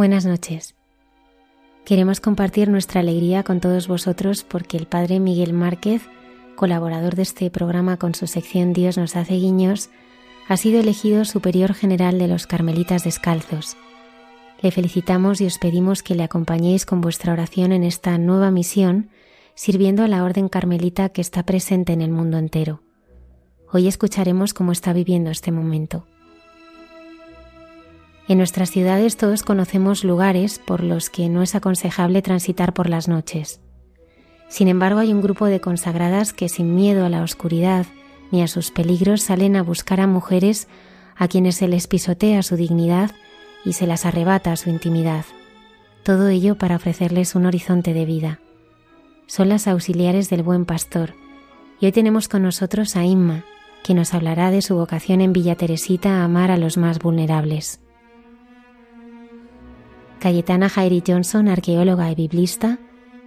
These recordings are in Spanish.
Buenas noches. Queremos compartir nuestra alegría con todos vosotros porque el Padre Miguel Márquez, colaborador de este programa con su sección Dios nos hace guiños, ha sido elegido Superior General de los Carmelitas Descalzos. Le felicitamos y os pedimos que le acompañéis con vuestra oración en esta nueva misión, sirviendo a la Orden Carmelita que está presente en el mundo entero. Hoy escucharemos cómo está viviendo este momento. En nuestras ciudades todos conocemos lugares por los que no es aconsejable transitar por las noches. Sin embargo, hay un grupo de consagradas que sin miedo a la oscuridad ni a sus peligros salen a buscar a mujeres a quienes se les pisotea su dignidad y se las arrebata su intimidad. Todo ello para ofrecerles un horizonte de vida. Son las auxiliares del buen pastor, y hoy tenemos con nosotros a Inma, que nos hablará de su vocación en Villa Teresita a amar a los más vulnerables. Cayetana Jairi Johnson, arqueóloga y biblista,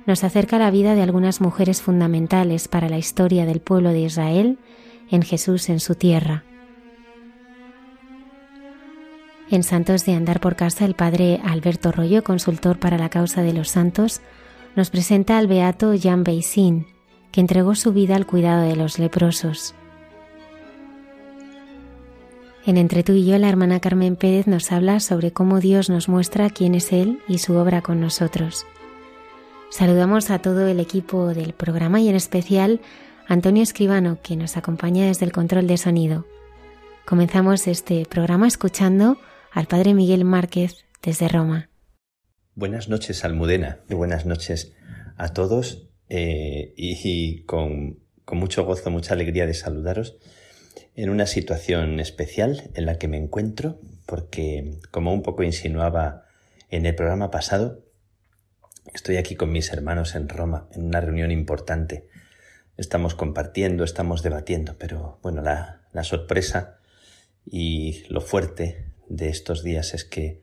nos acerca la vida de algunas mujeres fundamentales para la historia del pueblo de Israel en Jesús en su tierra. En Santos de Andar por Casa, el padre Alberto Rollo, consultor para la causa de los santos, nos presenta al beato Jan Beisin, que entregó su vida al cuidado de los leprosos. En Entre tú y yo, la hermana Carmen Pérez nos habla sobre cómo Dios nos muestra quién es Él y su obra con nosotros. Saludamos a todo el equipo del programa y en especial a Antonio Escribano, que nos acompaña desde el control de sonido. Comenzamos este programa escuchando al Padre Miguel Márquez desde Roma. Buenas noches, Almudena, y buenas noches a todos, eh, y, con, con mucho gozo, mucha alegría de saludaros en una situación especial en la que me encuentro, porque como un poco insinuaba en el programa pasado, estoy aquí con mis hermanos en Roma, en una reunión importante. Estamos compartiendo, estamos debatiendo, pero bueno, la, sorpresa y lo fuerte de estos días es que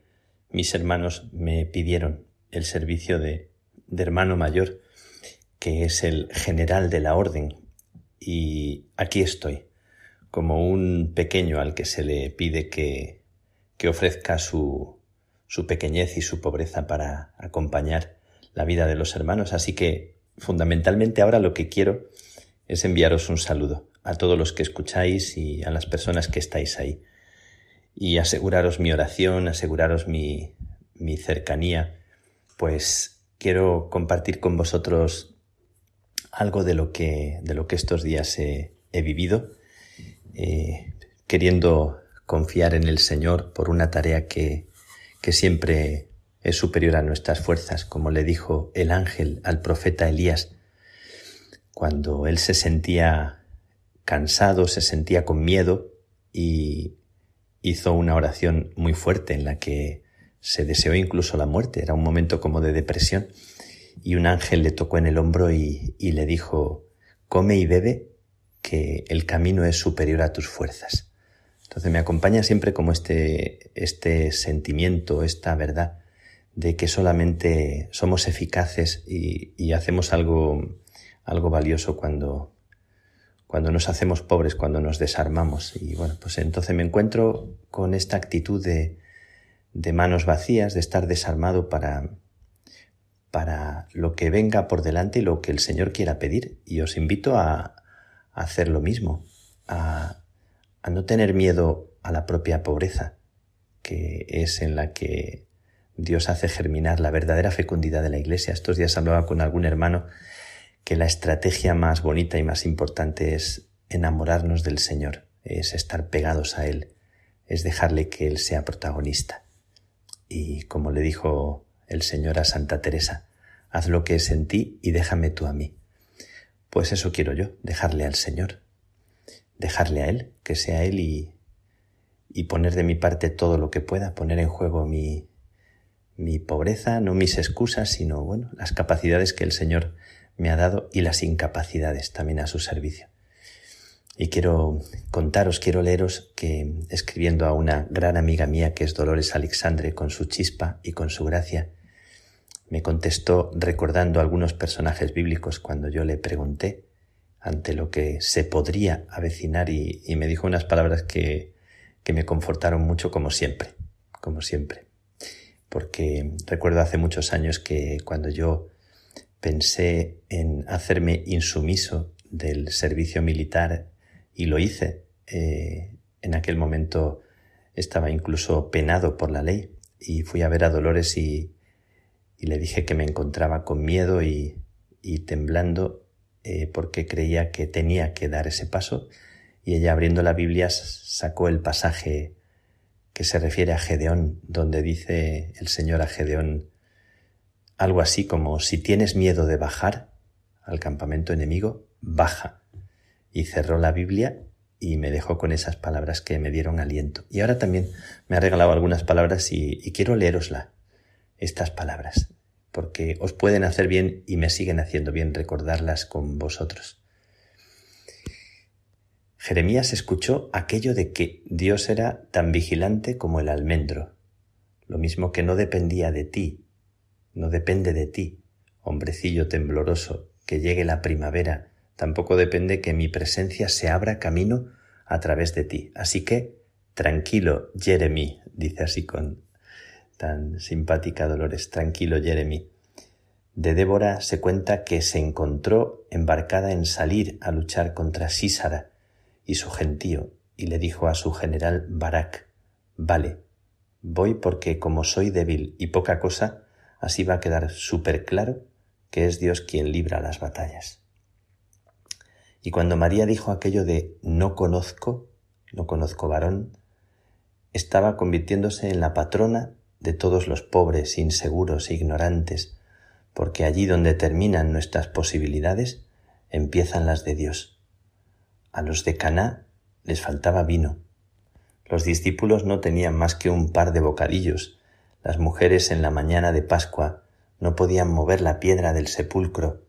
mis hermanos me pidieron el servicio de, de hermano mayor, que es el general de la orden, y aquí estoy como un pequeño al que se le pide que, que ofrezca su, su pequeñez y su pobreza para acompañar la vida de los hermanos. Así que fundamentalmente ahora lo que quiero es enviaros un saludo a todos los que escucháis y a las personas que estáis ahí. Y aseguraros mi oración, aseguraros mi, mi cercanía, pues quiero compartir con vosotros algo de lo que, de lo que estos días he, he vivido eh, queriendo confiar en el Señor por una tarea que, que siempre es superior a nuestras fuerzas, como le dijo el ángel al profeta Elías, cuando él se sentía cansado, se sentía con miedo y hizo una oración muy fuerte en la que se deseó incluso la muerte, era un momento como de depresión, y un ángel le tocó en el hombro y, y le dijo, come y bebe que el camino es superior a tus fuerzas. Entonces me acompaña siempre como este, este sentimiento, esta verdad de que solamente somos eficaces y, hacemos algo, algo valioso cuando, cuando nos hacemos pobres, cuando nos desarmamos. Y bueno, pues entonces me encuentro con esta actitud de, de manos vacías, de estar desarmado para, para lo que venga por delante y lo que el Señor quiera pedir. Y os invito a, hacer lo mismo, a, a no tener miedo a la propia pobreza, que es en la que Dios hace germinar la verdadera fecundidad de la Iglesia. Estos días hablaba con algún hermano que la estrategia más bonita y más importante es enamorarnos del Señor, es estar pegados a Él, es dejarle que Él sea protagonista. Y como le dijo el Señor a Santa Teresa, haz lo que es en ti y déjame tú a mí. Pues eso quiero yo, dejarle al Señor, dejarle a Él, que sea Él y, y poner de mi parte todo lo que pueda, poner en juego mi, mi pobreza, no mis excusas, sino bueno, las capacidades que el Señor me ha dado y las incapacidades también a su servicio. Y quiero contaros, quiero leeros que escribiendo a una gran amiga mía que es Dolores Alexandre con su chispa y con su gracia, me contestó recordando algunos personajes bíblicos cuando yo le pregunté ante lo que se podría avecinar y, me dijo unas palabras que, que me confortaron mucho como siempre, como siempre. Porque recuerdo hace muchos años que cuando yo pensé en hacerme insumiso del servicio militar y lo hice. Eh, en aquel momento estaba incluso penado por la ley y fui a ver a Dolores y, le dije que me encontraba con miedo y, temblando eh, porque creía que tenía que dar ese paso y ella abriendo la Biblia sacó el pasaje que se refiere a Gedeón, donde dice el Señor a Gedeón, algo así como si tienes miedo de bajar al campamento enemigo, baja. Y cerró la Biblia y me dejó con esas palabras que me dieron aliento. Y ahora también me ha regalado algunas palabras y, y quiero leerosla, estas palabras, porque os pueden hacer bien y me siguen haciendo bien recordarlas con vosotros. Jeremías escuchó aquello de que Dios era tan vigilante como el almendro, lo mismo que no dependía de ti, no depende de ti, hombrecillo tembloroso, que llegue la primavera, tampoco depende que mi presencia se abra camino a través de ti. Así que, tranquilo, Jeremy, dice así con tan simpática Dolores, tranquilo, Jeremy. De Débora se cuenta que se encontró embarcada en salir a luchar contra Sísara y su gentío, y le dijo a su general Barak, vale, voy porque como soy débil y poca cosa, Así va a quedar súper claro que es Dios quien libra las batallas. Y cuando María dijo aquello de no conozco, no conozco varón, estaba convirtiéndose en la patrona de todos los pobres, inseguros e ignorantes, porque allí donde terminan nuestras posibilidades, empiezan las de Dios. A los de Caná les faltaba vino. Los discípulos no tenían más que un par de bocadillos las mujeres en la mañana de Pascua no podían mover la piedra del sepulcro.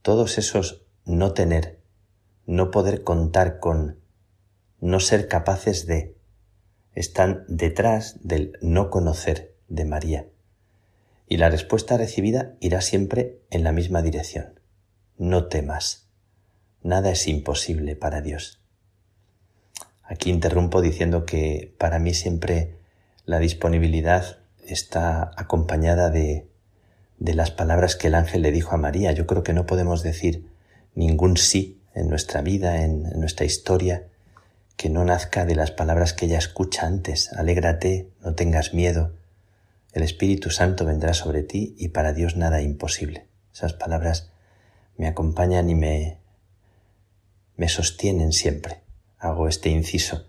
Todos esos no tener, no poder contar con, no ser capaces de, están detrás del no conocer de María. Y la respuesta recibida irá siempre en la misma dirección. No temas. Nada es imposible para Dios. Aquí interrumpo diciendo que para mí siempre la disponibilidad está acompañada de, de las palabras que el ángel le dijo a María. Yo creo que no podemos decir ningún sí en nuestra vida, en, en nuestra historia, que no nazca de las palabras que ella escucha antes. Alégrate, no tengas miedo. El Espíritu Santo vendrá sobre ti y para Dios nada imposible. Esas palabras me acompañan y me, me sostienen siempre. Hago este inciso.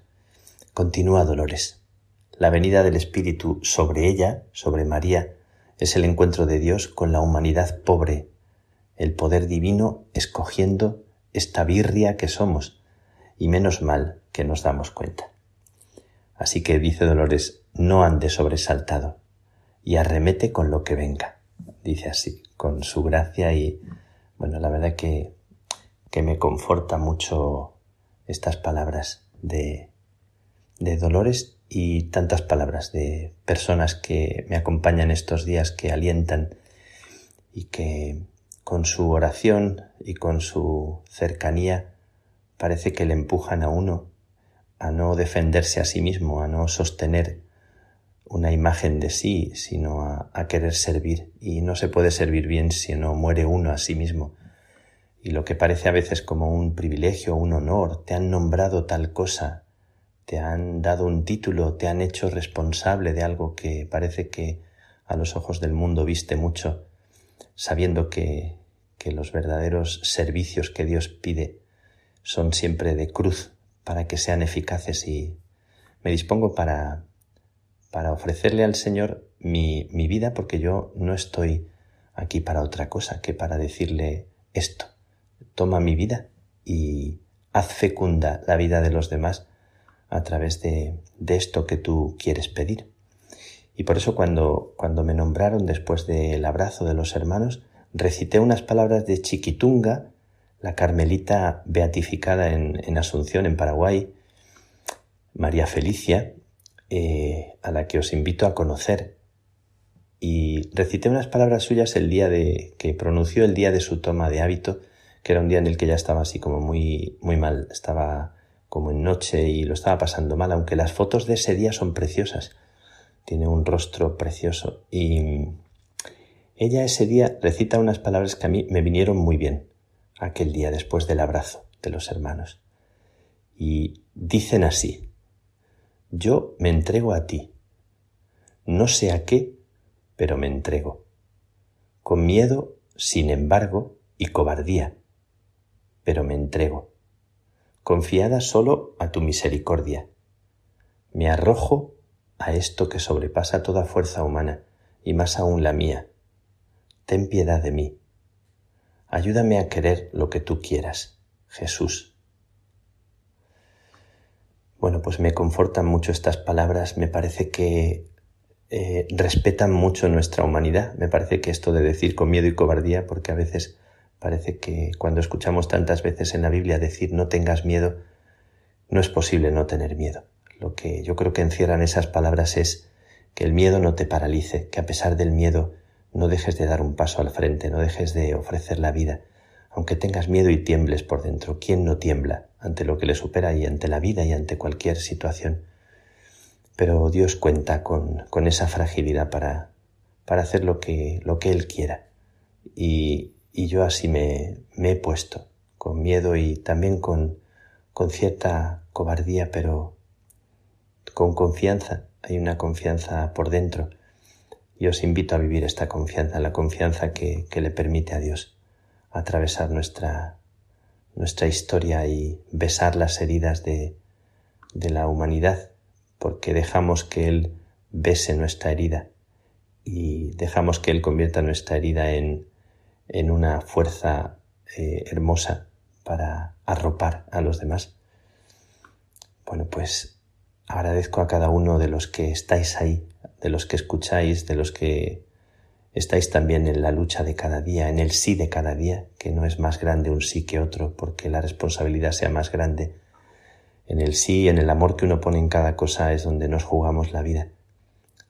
Continúa, Dolores. La venida del Espíritu sobre ella, sobre María, es el encuentro de Dios con la humanidad pobre, el poder divino escogiendo esta birria que somos, y menos mal que nos damos cuenta. Así que dice Dolores, no ande sobresaltado, y arremete con lo que venga. Dice así, con su gracia y, bueno, la verdad que, que me conforta mucho estas palabras de, de Dolores y tantas palabras de personas que me acompañan estos días, que alientan y que con su oración y con su cercanía parece que le empujan a uno a no defenderse a sí mismo, a no sostener una imagen de sí, sino a, querer servir. Y no se puede servir bien si no muere uno a sí mismo. Y lo que parece a veces como un privilegio, un honor, te han nombrado tal cosa, te han dado un título, te han hecho responsable de algo que parece que a los ojos del mundo viste mucho, sabiendo que, que los verdaderos servicios que Dios pide son siempre de cruz para que sean eficaces y me dispongo para, para ofrecerle al Señor mi, mi vida porque yo no estoy aquí para otra cosa que para decirle esto. Toma mi vida y haz fecunda la vida de los demás a través de, de esto que tú quieres pedir. Y por eso cuando, cuando me nombraron después del abrazo de los hermanos, recité unas palabras de Chiquitunga, la carmelita beatificada en, Asunción, en Paraguay, María Felicia, eh, a la que os invito a conocer. Y recité unas palabras suyas el día de que pronunció el día de su toma de hábito, que era un día en el que ya estaba así como muy, muy mal, estaba como en noche y lo estaba pasando mal, aunque las fotos de ese día son preciosas. Tiene un rostro precioso y ella ese día recita unas palabras que a mí me vinieron muy bien, aquel día después del abrazo de los hermanos. Y dicen así, yo me entrego a ti, no sé a qué, pero me entrego, con miedo, sin embargo, y cobardía, pero me entrego, confiada solo a tu misericordia. Me arrojo a esto que sobrepasa toda fuerza humana, y más aún la mía, ten piedad de mí. Ayúdame a querer lo que tú quieras, Jesús. Bueno, pues me confortan mucho estas palabras, me parece que eh, respetan mucho nuestra humanidad, me parece que esto de decir con miedo y cobardía, porque a veces parece que cuando escuchamos tantas veces en la Biblia decir no tengas miedo, no es posible no tener miedo. Lo que yo creo que encierran esas palabras es que el miedo no te paralice, que a pesar del miedo no dejes de dar un paso al frente, no dejes de ofrecer la vida, aunque tengas miedo y tiembles por dentro. ¿Quién no tiembla ante lo que le supera y ante la vida y ante cualquier situación? Pero Dios cuenta con, con esa fragilidad para, para hacer lo que, lo que Él quiera. Y, y yo así me, me, he puesto, con miedo y también con, con cierta cobardía, pero con confianza. Hay una confianza por dentro y os invito a vivir esta confianza, la confianza que, le permite a Dios atravesar nuestra, nuestra historia y besar las heridas de, de la humanidad, porque dejamos que Él bese nuestra herida y dejamos que Él convierta nuestra herida en, en una fuerza eh, hermosa para arropar a los demás. Bueno, pues agradezco a cada uno de los que estáis ahí de los que escucháis, de los que estáis también en la lucha de cada día, en el sí de cada día, que no es más grande un sí que otro, porque la responsabilidad sea más grande. En el sí, en el amor que uno pone en cada cosa es donde nos jugamos la vida,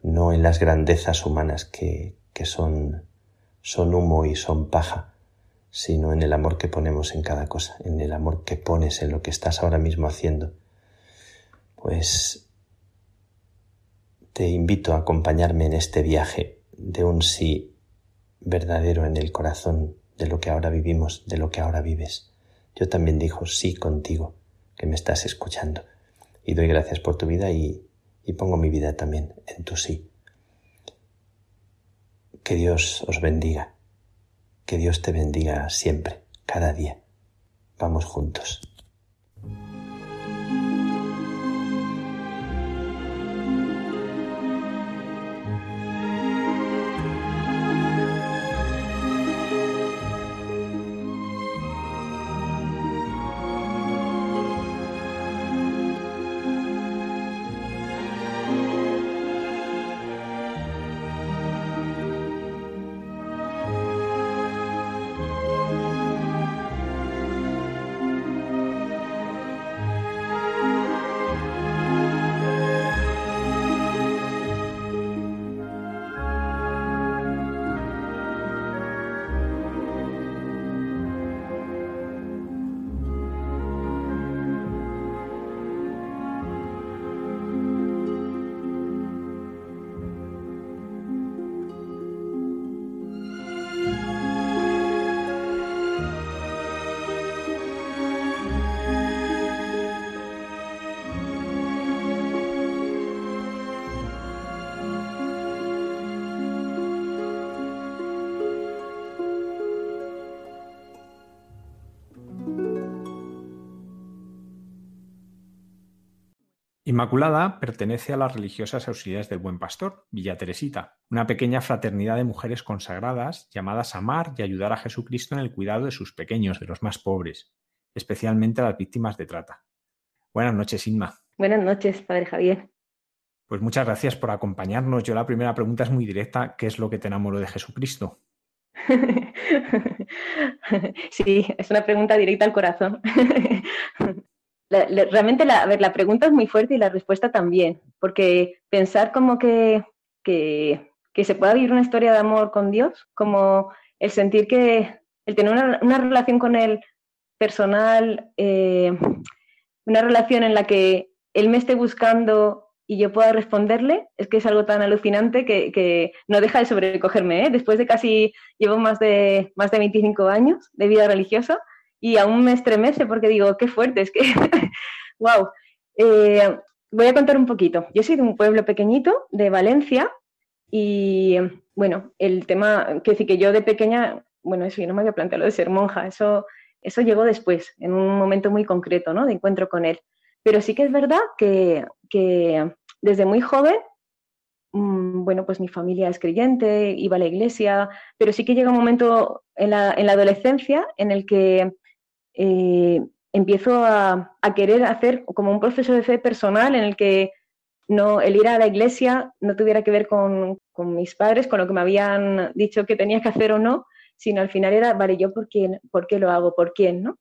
no en las grandezas humanas que, que son, son humo y son paja, sino en el amor que ponemos en cada cosa, en el amor que pones en lo que estás ahora mismo haciendo. Pues te invito a acompañarme en este viaje de un sí verdadero en el corazón de lo que ahora vivimos, de lo que ahora vives. Yo también digo sí contigo, que me estás escuchando. Y doy gracias por tu vida y, y pongo mi vida también en tu sí. Que Dios os bendiga. Que Dios te bendiga siempre, cada día. Vamos juntos. Inmaculada pertenece a las religiosas auxiliares del Buen Pastor, Villa Teresita, una pequeña fraternidad de mujeres consagradas llamadas a amar y ayudar a Jesucristo en el cuidado de sus pequeños, de los más pobres, especialmente a las víctimas de trata. Buenas noches, Inma. Buenas noches, Padre Javier. Pues muchas gracias por acompañarnos. Yo la primera pregunta es muy directa. ¿Qué es lo que te enamoró de Jesucristo? sí, es una pregunta directa al corazón. realmente la, ver, la pregunta es muy fuerte y la respuesta también, porque pensar como que, que, se pueda vivir una historia de amor con Dios, como el sentir que, el tener una, relación con Él personal, eh, una relación en la que Él me esté buscando y yo pueda responderle, es que es algo tan alucinante que, no deja de sobrecogerme. ¿eh? Después de casi, llevo más de, más de 25 años de vida religiosa, y aún me estremece porque digo, qué fuerte, es que, wow. Eh, voy a contar un poquito. Yo soy de un pueblo pequeñito de Valencia y, bueno, el tema, que decir que yo de pequeña, bueno, eso yo no me había planteado de ser monja, eso, eso llegó después, en un momento muy concreto, ¿no? De encuentro con él. Pero sí que es verdad que, que desde muy joven mm, bueno, pues mi familia es creyente, iba a la iglesia, pero sí que llega un momento en la, en la adolescencia en el que eh, empiezo a, querer hacer como un proceso de fe personal en el que no, el ir a la iglesia no tuviera que ver con, mis padres, con lo que me habían dicho que tenía que hacer o no, sino al final era, vale, yo por quién, por qué lo hago, por quién, ¿no?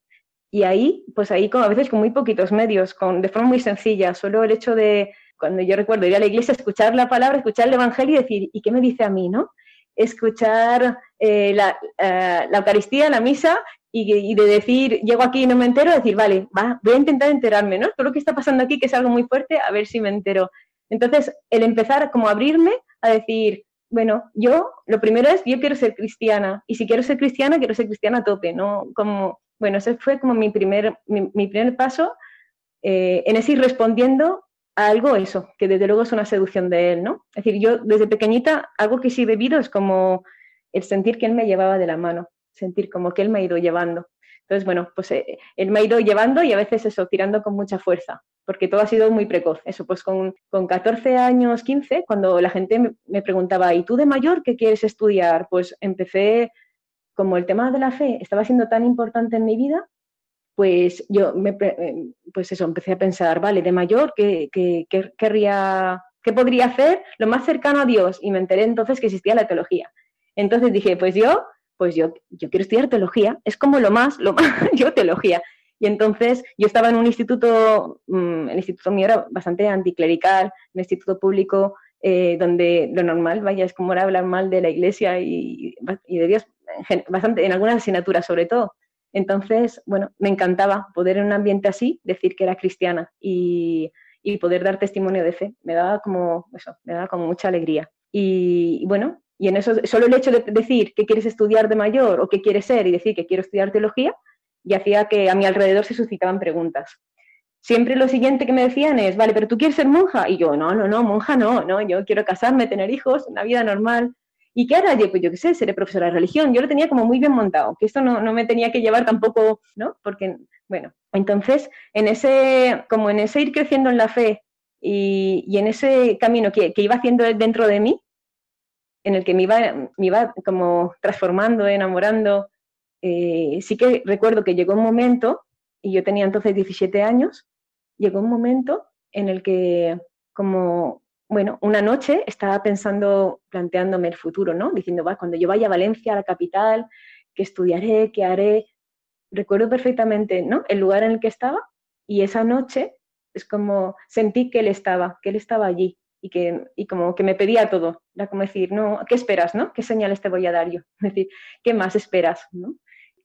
Y ahí, pues ahí como a veces con muy poquitos medios, con, de forma muy sencilla, solo el hecho de, cuando yo recuerdo ir a la iglesia, escuchar la palabra, escuchar el Evangelio y decir, ¿y qué me dice a mí, no? Escuchar eh, la, eh, la Eucaristía, la misa y, de decir, llego aquí y no me entero, decir, vale, va, voy a intentar enterarme, ¿no? Todo lo que está pasando aquí, que es algo muy fuerte, a ver si me entero. Entonces, el empezar como a abrirme a decir, bueno, yo, lo primero es, yo quiero ser cristiana, y si quiero ser cristiana, quiero ser cristiana a tope, ¿no? Como, bueno, ese fue como mi primer, mi, primer paso eh, en ese ir respondiendo a algo eso, que desde luego es una seducción de él, ¿no? Es decir, yo desde pequeñita, algo que sí he bebido es como el sentir que él me llevaba de la mano sentir como que él me ha ido llevando. Entonces, bueno, pues eh, él me ha ido llevando y a veces eso, tirando con mucha fuerza, porque todo ha sido muy precoz. Eso, pues con, con 14 años, 15, cuando la gente me, preguntaba, ¿y tú de mayor qué quieres estudiar? Pues empecé, como el tema de la fe estaba siendo tan importante en mi vida, pues yo, me, eh, pues eso, empecé a pensar, vale, de mayor, ¿qué, qué, qué, querría, ¿qué podría hacer lo más cercano a Dios? Y me enteré entonces que existía la teología. Entonces dije, pues yo pues yo, yo quiero estudiar teología, es como lo más, lo más, yo teología. Y entonces yo estaba en un instituto, mm, el instituto mío era bastante anticlerical, un instituto público, eh, donde lo normal, vaya, es como era hablar mal de la iglesia y, de Dios, bastante, en algunas asignaturas sobre todo. Entonces, bueno, me encantaba poder en un ambiente así decir que era cristiana y, y poder dar testimonio de fe. Me daba como eso, me daba como mucha alegría. Y bueno, y en eso, solo el hecho de decir que quieres estudiar de mayor o qué quieres ser y decir que quiero estudiar teología, ya hacía que a mi alrededor se suscitaban preguntas. Siempre lo siguiente que me decían es, vale, pero tú quieres ser monja. Y yo, no, no, no, monja no, no, yo quiero casarme, tener hijos, una vida normal. ¿Y qué hará yo? Pues yo qué sé, seré profesora de religión. Yo lo tenía como muy bien montado, que esto no, no me tenía que llevar tampoco, ¿no? Porque, bueno, entonces, en ese, como en ese ir creciendo en la fe y, y en ese camino que, que iba haciendo dentro de mí, en el que me iba, me iba como transformando, enamorando. Eh, sí que recuerdo que llegó un momento, y yo tenía entonces 17 años, llegó un momento en el que como, bueno, una noche estaba pensando, planteándome el futuro, ¿no? Diciendo, va, cuando yo vaya a Valencia, a la capital, ¿qué estudiaré? ¿Qué haré? Recuerdo perfectamente, ¿no? El lugar en el que estaba y esa noche es como sentí que él estaba, que él estaba allí y, que, y como que me pedía todo. Era como decir, no, ¿qué esperas? ¿no? ¿Qué señales te voy a dar yo? Decir, ¿qué más esperas? ¿no?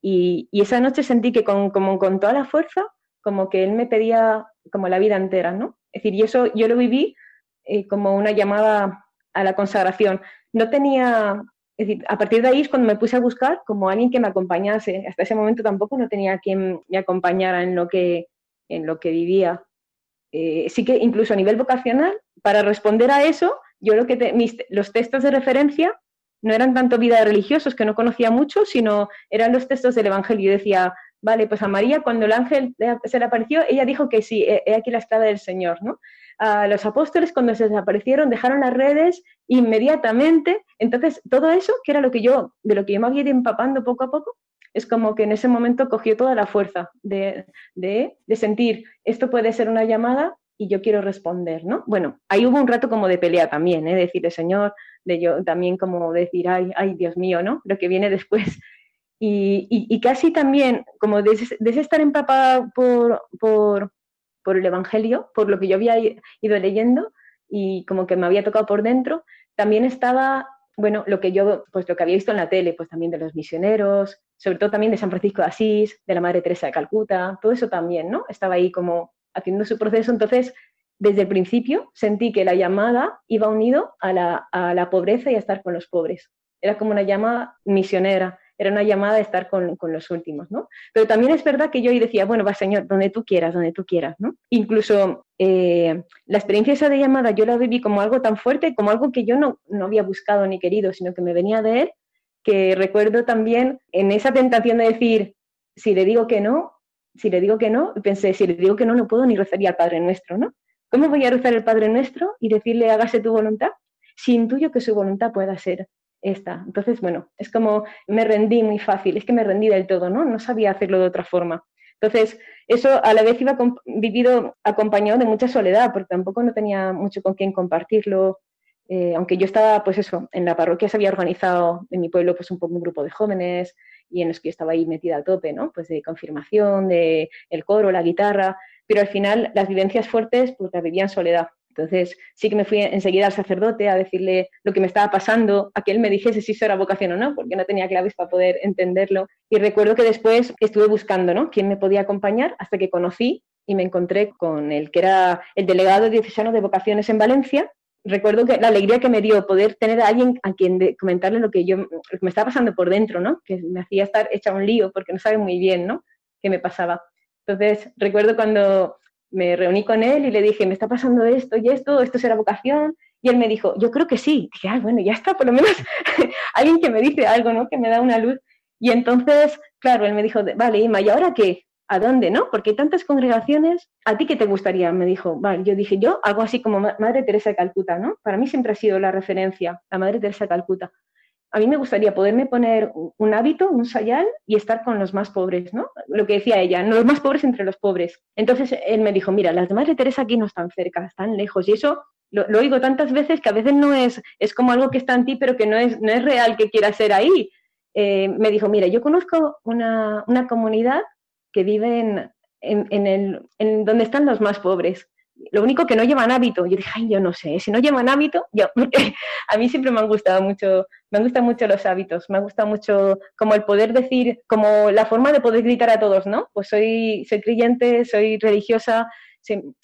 Y, y, esa noche sentí que con, como con toda la fuerza, como que él me pedía como la vida entera, ¿no? Decir, y eso yo lo viví eh, como una llamada a la consagración. No tenía, decir, a partir de ahí es cuando me puse a buscar como alguien que me acompañase. Hasta ese momento tampoco no tenía quien me acompañara en lo que, en lo que vivía. Eh, sí que incluso a nivel vocacional, para responder a eso, yo lo que los textos de referencia no eran tanto vida religiosos, que no conocía mucho, sino eran los textos del Evangelio. Decía, vale, pues a María cuando el ángel se le apareció, ella dijo que sí, he aquí la esclava del Señor, ¿no? a los apóstoles cuando se desaparecieron, dejaron las redes inmediatamente. Entonces, todo eso, que era lo que yo, de lo que yo me había ido empapando poco a poco, es como que en ese momento cogió toda la fuerza de, de, de sentir, esto puede ser una llamada y yo quiero responder, ¿no? Bueno, ahí hubo un rato como de pelea también, ¿eh? Decirle, Señor, de yo también como decir, ay, ay, Dios mío, ¿no? Lo que viene después. Y, y, casi también, como desde, estar empapada por, por, por, el Evangelio, por lo que yo había ido leyendo y como que me había tocado por dentro, también estaba, bueno, lo que yo, pues lo que había visto en la tele, pues también de los misioneros, sobre todo también de San Francisco de Asís, de la Madre Teresa de Calcuta, todo eso también, ¿no? Estaba ahí como haciendo su proceso, entonces desde el principio sentí que la llamada iba unido a la, a la pobreza y a estar con los pobres. Era como una llamada misionera, era una llamada a estar con, con, los últimos, ¿no? Pero también es verdad que yo decía, bueno, va Señor, donde tú quieras, donde tú quieras, ¿no? Incluso eh, la experiencia esa de llamada yo la viví como algo tan fuerte, como algo que yo no, no había buscado ni querido, sino que me venía de Él, que recuerdo también en esa tentación de decir, si le digo que no, si le digo que no, pensé, si le digo que no, no puedo ni rezaría al Padre Nuestro, ¿no? ¿Cómo voy a rezar el Padre Nuestro y decirle hágase tu voluntad si intuyo que su voluntad pueda ser esta? Entonces, bueno, es como me rendí muy fácil, es que me rendí del todo, ¿no? No sabía hacerlo de otra forma. Entonces, eso a la vez iba vivido acompañado de mucha soledad, porque tampoco no tenía mucho con quién compartirlo. Eh, aunque yo estaba, pues eso, en la parroquia se había organizado en mi pueblo pues un poco un grupo de jóvenes y en los que yo estaba ahí metida a tope, ¿no? Pues de confirmación, de el coro, la guitarra, pero al final las vivencias fuertes pues las vivía en soledad. Entonces sí que me fui enseguida al sacerdote a decirle lo que me estaba pasando, a que él me dijese si eso era vocación o no, porque no tenía claves para poder entenderlo. Y recuerdo que después estuve buscando, ¿no? ¿Quién me podía acompañar? Hasta que conocí y me encontré con el que era el delegado diocesano de vocaciones en Valencia. Recuerdo que la alegría que me dio poder tener a alguien a quien comentarle lo que yo me estaba pasando por dentro, ¿no? Que me hacía estar hecha un lío porque no sabe muy bien, ¿no? qué me pasaba. Entonces, recuerdo cuando me reuní con él y le dije, me está pasando esto y esto, esto será vocación. Y él me dijo, yo creo que sí. dije, ah, bueno, ya está, por lo menos alguien que me dice algo, ¿no? Que me da una luz. Y entonces, claro, él me dijo, vale, Ima, ¿y ahora qué? ¿A dónde, no? Porque hay tantas congregaciones. ¿A ti qué te gustaría? Me dijo, vale, yo dije, yo algo así como Madre Teresa de Calcuta, ¿no? Para mí siempre ha sido la referencia, la Madre Teresa de Calcuta a mí me gustaría poderme poner un hábito, un sayal y estar con los más pobres, ¿no? Lo que decía ella, los más pobres entre los pobres. Entonces él me dijo, mira, las de Madre Teresa aquí no están cerca, están lejos. Y eso lo, oigo tantas veces que a veces no es, es como algo que está en ti, pero que no es, no es real que quiera ser ahí. Eh, me dijo, mira, yo conozco una, una comunidad que vive en, en, el, en donde están los más pobres lo único que no llevan hábito. Yo dije, ay, yo no sé, si no llevan hábito, yo, a mí siempre me han gustado mucho, me gustan mucho los hábitos, me ha gustado mucho como el poder decir, como la forma de poder gritar a todos, ¿no? Pues soy, soy creyente, soy religiosa,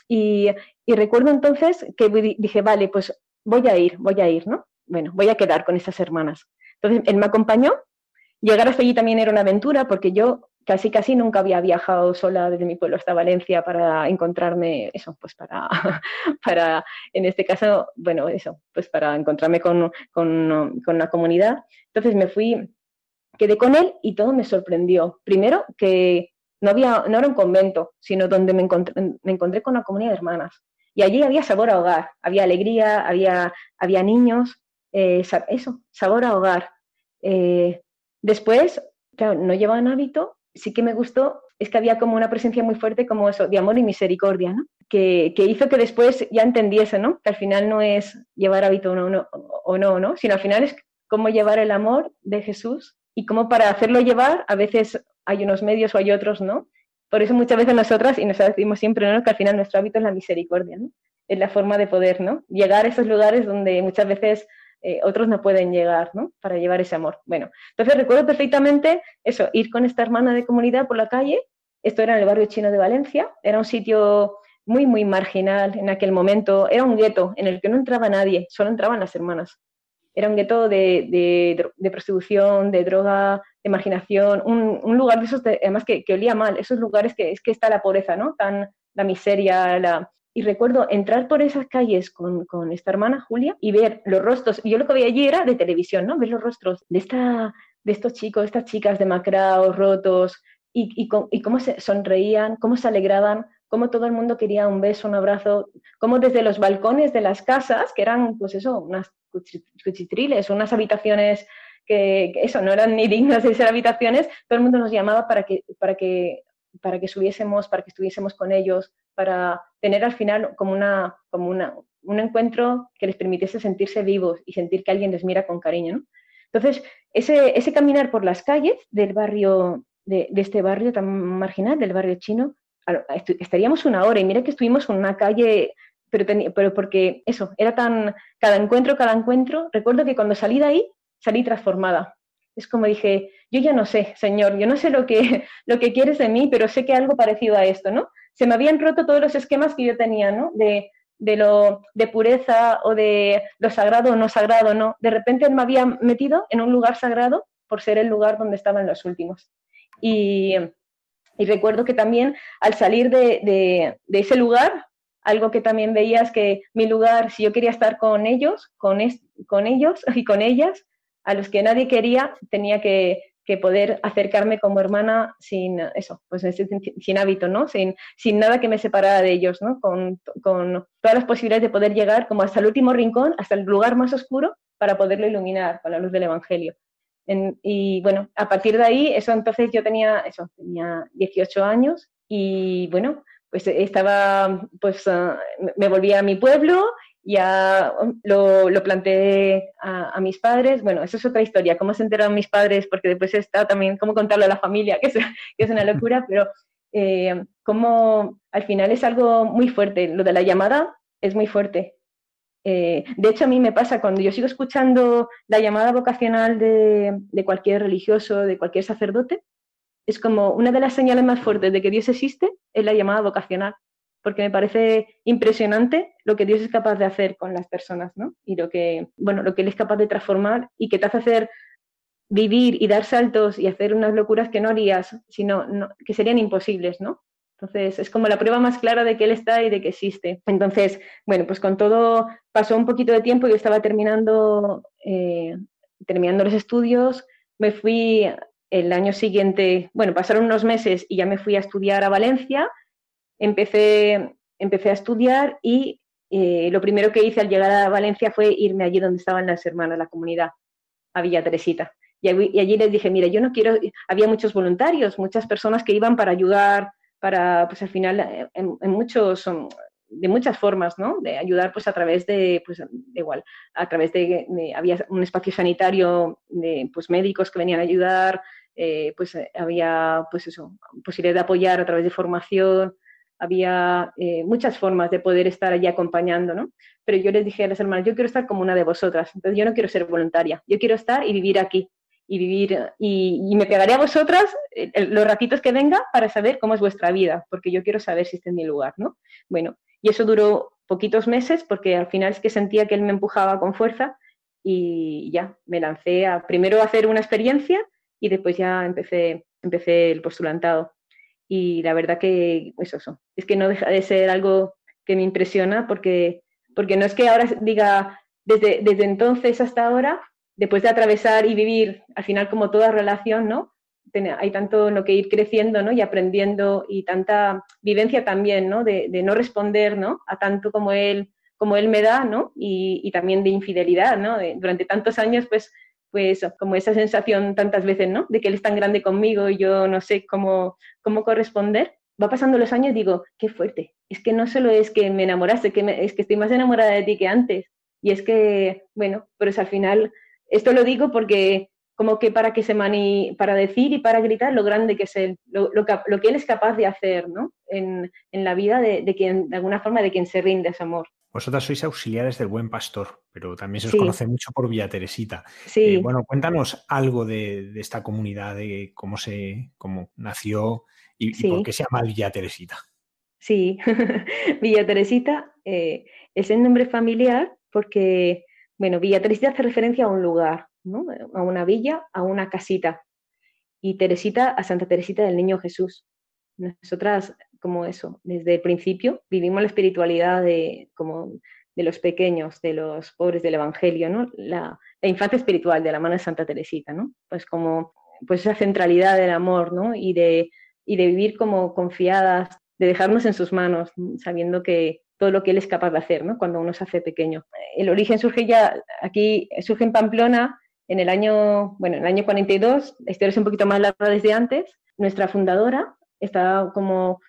y, y, recuerdo entonces que dije, vale, pues voy a ir, voy a ir, ¿no? Bueno, voy a quedar con esas hermanas. Entonces, él me acompañó. Llegar hasta allí también era una aventura porque yo casi casi nunca había viajado sola desde mi pueblo hasta Valencia para encontrarme eso, pues para, para en este caso, bueno, eso, pues para encontrarme con, con, con la comunidad. Entonces me fui, quedé con él y todo me sorprendió. Primero que no, había, no era un convento, sino donde me encontré, me encontré con una comunidad de hermanas. Y allí había sabor a hogar, había alegría, había, había niños, eh, eso, sabor a hogar. Eh, después, claro, no llevaban hábito, sí que me gustó es que había como una presencia muy fuerte como eso, de amor y misericordia, ¿no? Que, que hizo que después ya entendiese, ¿no? Que al final no es llevar hábito o no, o no, ¿no? Sino al final es cómo llevar el amor de Jesús y cómo para hacerlo llevar a veces hay unos medios o hay otros, ¿no? Por eso muchas veces nosotras, y nos decimos siempre, ¿no? Que al final nuestro hábito es la misericordia, ¿no? Es la forma de poder, ¿no? Llegar a esos lugares donde muchas veces eh, otros no pueden llegar, ¿no? Para llevar ese amor. Bueno, entonces recuerdo perfectamente eso, ir con esta hermana de comunidad por la calle, esto era en el barrio chino de Valencia, era un sitio muy, muy marginal en aquel momento, era un gueto en el que no entraba nadie, solo entraban las hermanas. Era un gueto de, de, prostitución, de droga, de marginación, un, lugar de esos, además que, que, olía mal, esos lugares que es que está la pobreza, ¿no? Tan, la miseria, la, y recuerdo entrar por esas calles con, con, esta hermana Julia y ver los rostros. Yo lo que veía allí era de televisión, ¿no? Ver los rostros de, esta, de estos chicos, estas chicas demacrados, rotos, y, y, y, cómo se sonreían, cómo se alegraban cómo todo el mundo quería un beso, un abrazo, cómo desde los balcones de las casas, que eran pues eso, unas cuchitriles, unas habitaciones que, eso, no eran ni dignas de ser habitaciones, todo el mundo nos llamaba para que, para que, para que subiésemos, para que estuviésemos con ellos, para tener al final como, una, como una, un encuentro que les permitiese sentirse vivos y sentir que alguien les mira con cariño. Entonces, ese, ese caminar por las calles del barrio, de, este barrio tan marginal, del barrio chino, estaríamos una hora y mira que estuvimos en una calle, pero, pero porque eso, era tan, cada encuentro, cada encuentro, recuerdo que cuando salí de ahí, salí transformada. Es como dije, yo ya no sé, Señor, yo no sé lo que, lo que quieres de mí, pero sé que algo parecido a esto, ¿no? Se me habían roto todos los esquemas que yo tenía, ¿no? De, de lo de pureza o de lo sagrado o no sagrado, no. De repente me había metido en un lugar sagrado por ser el lugar donde estaban los últimos. Y, recuerdo que también al salir de, ese lugar, algo que también veía es que mi lugar, si yo quería estar con ellos, con, con ellos y con ellas, a los que nadie quería, tenía que, que poder acercarme como hermana sin eso, pues sin, hábito, ¿no? Sin, sin nada que me separara de ellos, ¿no? Con, con, todas las posibilidades de poder llegar como hasta el último rincón, hasta el lugar más oscuro, para poderlo iluminar con la luz del Evangelio. y bueno, a partir de ahí, eso entonces yo tenía, eso, tenía 18 años y bueno, pues estaba, pues ah, me volví a mi pueblo ya lo, lo planteé a, mis padres. Bueno, eso es otra historia, cómo se enteraron mis padres, porque después está también cómo contarlo a la familia, que es, que es una locura, pero eh, como al final es algo muy fuerte. Lo de la llamada es muy fuerte. Eh, de hecho, a mí me pasa cuando yo sigo escuchando la llamada vocacional de, de cualquier religioso, de cualquier sacerdote, es como una de las señales más fuertes de que Dios existe, es la llamada vocacional porque me parece impresionante lo que Dios es capaz de hacer con las personas, ¿no? Y lo que, bueno, lo que Él es capaz de transformar y que te hace hacer vivir y dar saltos y hacer unas locuras que no harías, sino que serían imposibles, ¿no? Entonces, es como la prueba más clara de que Él está y de que existe. Entonces, bueno, pues con todo pasó un poquito de tiempo, yo estaba terminando, eh, terminando los estudios, me fui el año siguiente, bueno, pasaron unos meses y ya me fui a estudiar a Valencia empecé, empecé a estudiar y eh, lo primero que hice al llegar a Valencia fue irme allí donde estaban las hermanas, la comunidad, a Villa Teresita. Y, allí les dije, mira, yo no quiero, había muchos voluntarios, muchas personas que iban para ayudar, para, pues al final, eh, en, muchos, de muchas formas, ¿no? De ayudar, pues a través de, pues igual, a través de, había un espacio sanitario de, pues médicos que venían a ayudar, eh, pues había, pues eso, posibilidad de apoyar a través de formación, había eh, muchas formas de poder estar allí acompañando, ¿no? Pero yo les dije a las hermanas, yo quiero estar como una de vosotras, entonces yo no quiero ser voluntaria, yo quiero estar y vivir aquí, y vivir, y, me pegaré a vosotras eh, los ratitos que venga para saber cómo es vuestra vida, porque yo quiero saber si está en mi lugar, ¿no? Bueno, y eso duró poquitos meses, porque al final es que sentía que él me empujaba con fuerza, y ya, me lancé a primero hacer una experiencia, y después ya empecé, empecé el postulantado y la verdad que pues eso, es que no deja de ser algo que me impresiona porque, porque no es que ahora diga desde, desde entonces hasta ahora, después de atravesar y vivir al final como toda relación, ¿no? Hay tanto lo que ir creciendo, ¿no? Y aprendiendo y tanta vivencia también, ¿no? De, no responder, ¿no? A tanto como él, como él me da, ¿no? Y también de infidelidad, ¿no? durante tantos años, pues pues como esa sensación tantas veces, ¿no? De que él es tan grande conmigo y yo no sé cómo, cómo corresponder. Va pasando los años y digo, qué fuerte. Es que no solo es que me enamoraste, que es que estoy más enamorada de ti que antes. Y es que, bueno, pero al final, esto lo digo porque como que para que se mani, para decir y para gritar lo grande que es él, lo que él es capaz de hacer, ¿no? En, en la vida de, de, quien, de alguna forma, de quien se rinde a ese amor. Vosotras sois auxiliares del Buen Pastor, pero también se os conoce mucho por Villa Teresita. Sí. Eh, bueno, cuéntanos algo de, esta comunidad, de cómo se, cómo nació y, por qué se llama Villa Teresita. Sí, Villa Teresita eh, es el nombre familiar porque, bueno, Villa Teresita hace referencia a un lugar, ¿no? a una villa, a una casita. Y Teresita a Santa Teresita del Niño Jesús. Nosotras como eso, desde el principio vivimos la espiritualidad de, como de los pequeños, de los pobres del Evangelio, ¿no? La, infancia espiritual de la mano de Santa Teresita, ¿no? Pues como pues esa centralidad del amor, ¿no? Y de, y de vivir como confiadas, de dejarnos en sus manos, sabiendo que todo lo que él es capaz de hacer, ¿no? Cuando uno se hace pequeño. El origen surge ya, aquí surge en Pamplona en el año, bueno, en el año 42, la historia es un poquito más larga desde antes, nuestra fundadora estaba como,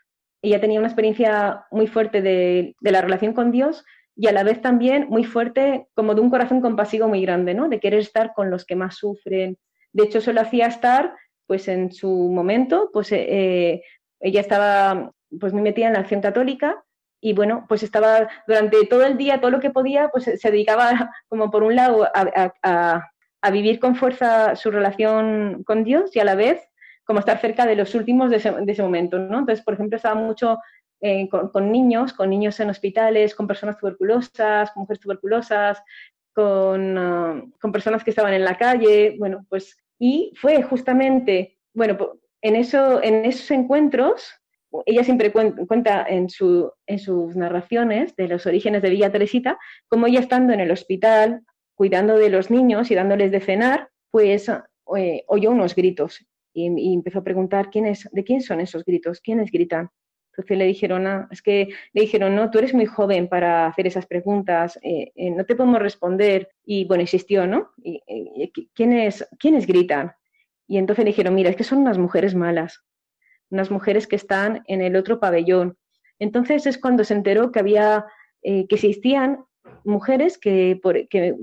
ella tenía una experiencia muy fuerte de, de la relación con Dios, y a la vez también muy fuerte, como de un corazón compasivo muy grande, ¿no? De querer estar con los que más sufren. De hecho, eso lo hacía estar, pues en su momento, pues eh, eh, ella estaba pues muy metida en la acción católica y bueno, pues estaba durante todo el día, todo lo que podía, pues se dedicaba como por un lado a, a, vivir con fuerza su relación con Dios y a la vez como estar cerca de los últimos de ese, momento, ¿no? Entonces, por ejemplo, estaba mucho eh, con, niños, con niños en hospitales, con personas tuberculosas, con mujeres tuberculosas, con, ah, personas que estaban en la calle, bueno, pues, y fue justamente, bueno, en, eso, en esos encuentros, ella siempre cuenta en, su, en sus narraciones de los orígenes de Villa Teresita, como ella estando en el hospital, cuidando de los niños y dándoles de cenar, pues eh, oyó unos gritos y, y, empezó a preguntar quién es, de quién son esos gritos, quiénes gritan. Entonces le dijeron, es que le dijeron, no, tú eres muy joven para hacer esas preguntas, eh, eh, no te podemos responder. Y bueno, insistió, ¿no? Y, ¿quiénes, ¿Quiénes gritan? Y entonces le dijeron, mira, es que son unas mujeres malas, unas mujeres que están en el otro pabellón. Entonces es cuando se enteró que había, eh, que existían mujeres que por, que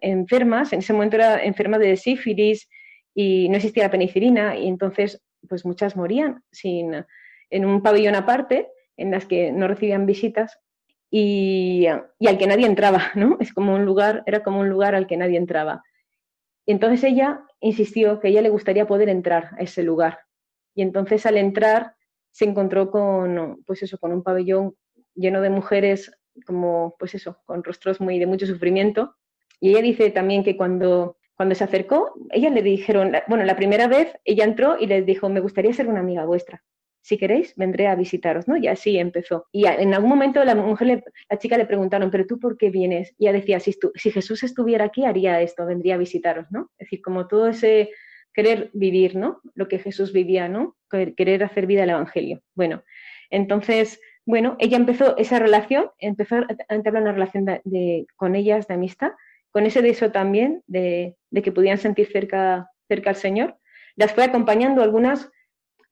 enfermas, en ese momento era enferma de sífilis y no existía la penicilina, y entonces pues muchas morían sin en un pabellón aparte, en las que no recibían visitas y, al que nadie entraba, ¿no? Es como un lugar, era como un lugar al que nadie entraba. entonces ella insistió que ella le gustaría poder entrar a ese lugar. Y entonces al entrar se encontró con, pues eso, con un pabellón lleno de mujeres como, pues eso, con rostros muy de mucho sufrimiento. Y ella dice también que cuando, cuando se acercó, ella le dijeron, bueno, la primera vez ella entró y les dijo, me gustaría ser una amiga vuestra si queréis, vendré a visitaros, ¿no? Y así empezó. Y en algún momento la mujer, la chica le preguntaron, ¿pero tú por qué vienes? Y ella decía, si, Jesús estuviera aquí, haría esto, vendría a visitaros, ¿no? Es decir, como todo ese querer vivir, ¿no? Lo que Jesús vivía, ¿no? Querer hacer vida al Evangelio. Bueno, entonces, bueno, ella empezó esa relación, empezó a entablar una relación con ellas de amistad, con ese deseo también de, que pudieran sentir cerca, al Señor. Las fue acompañando algunas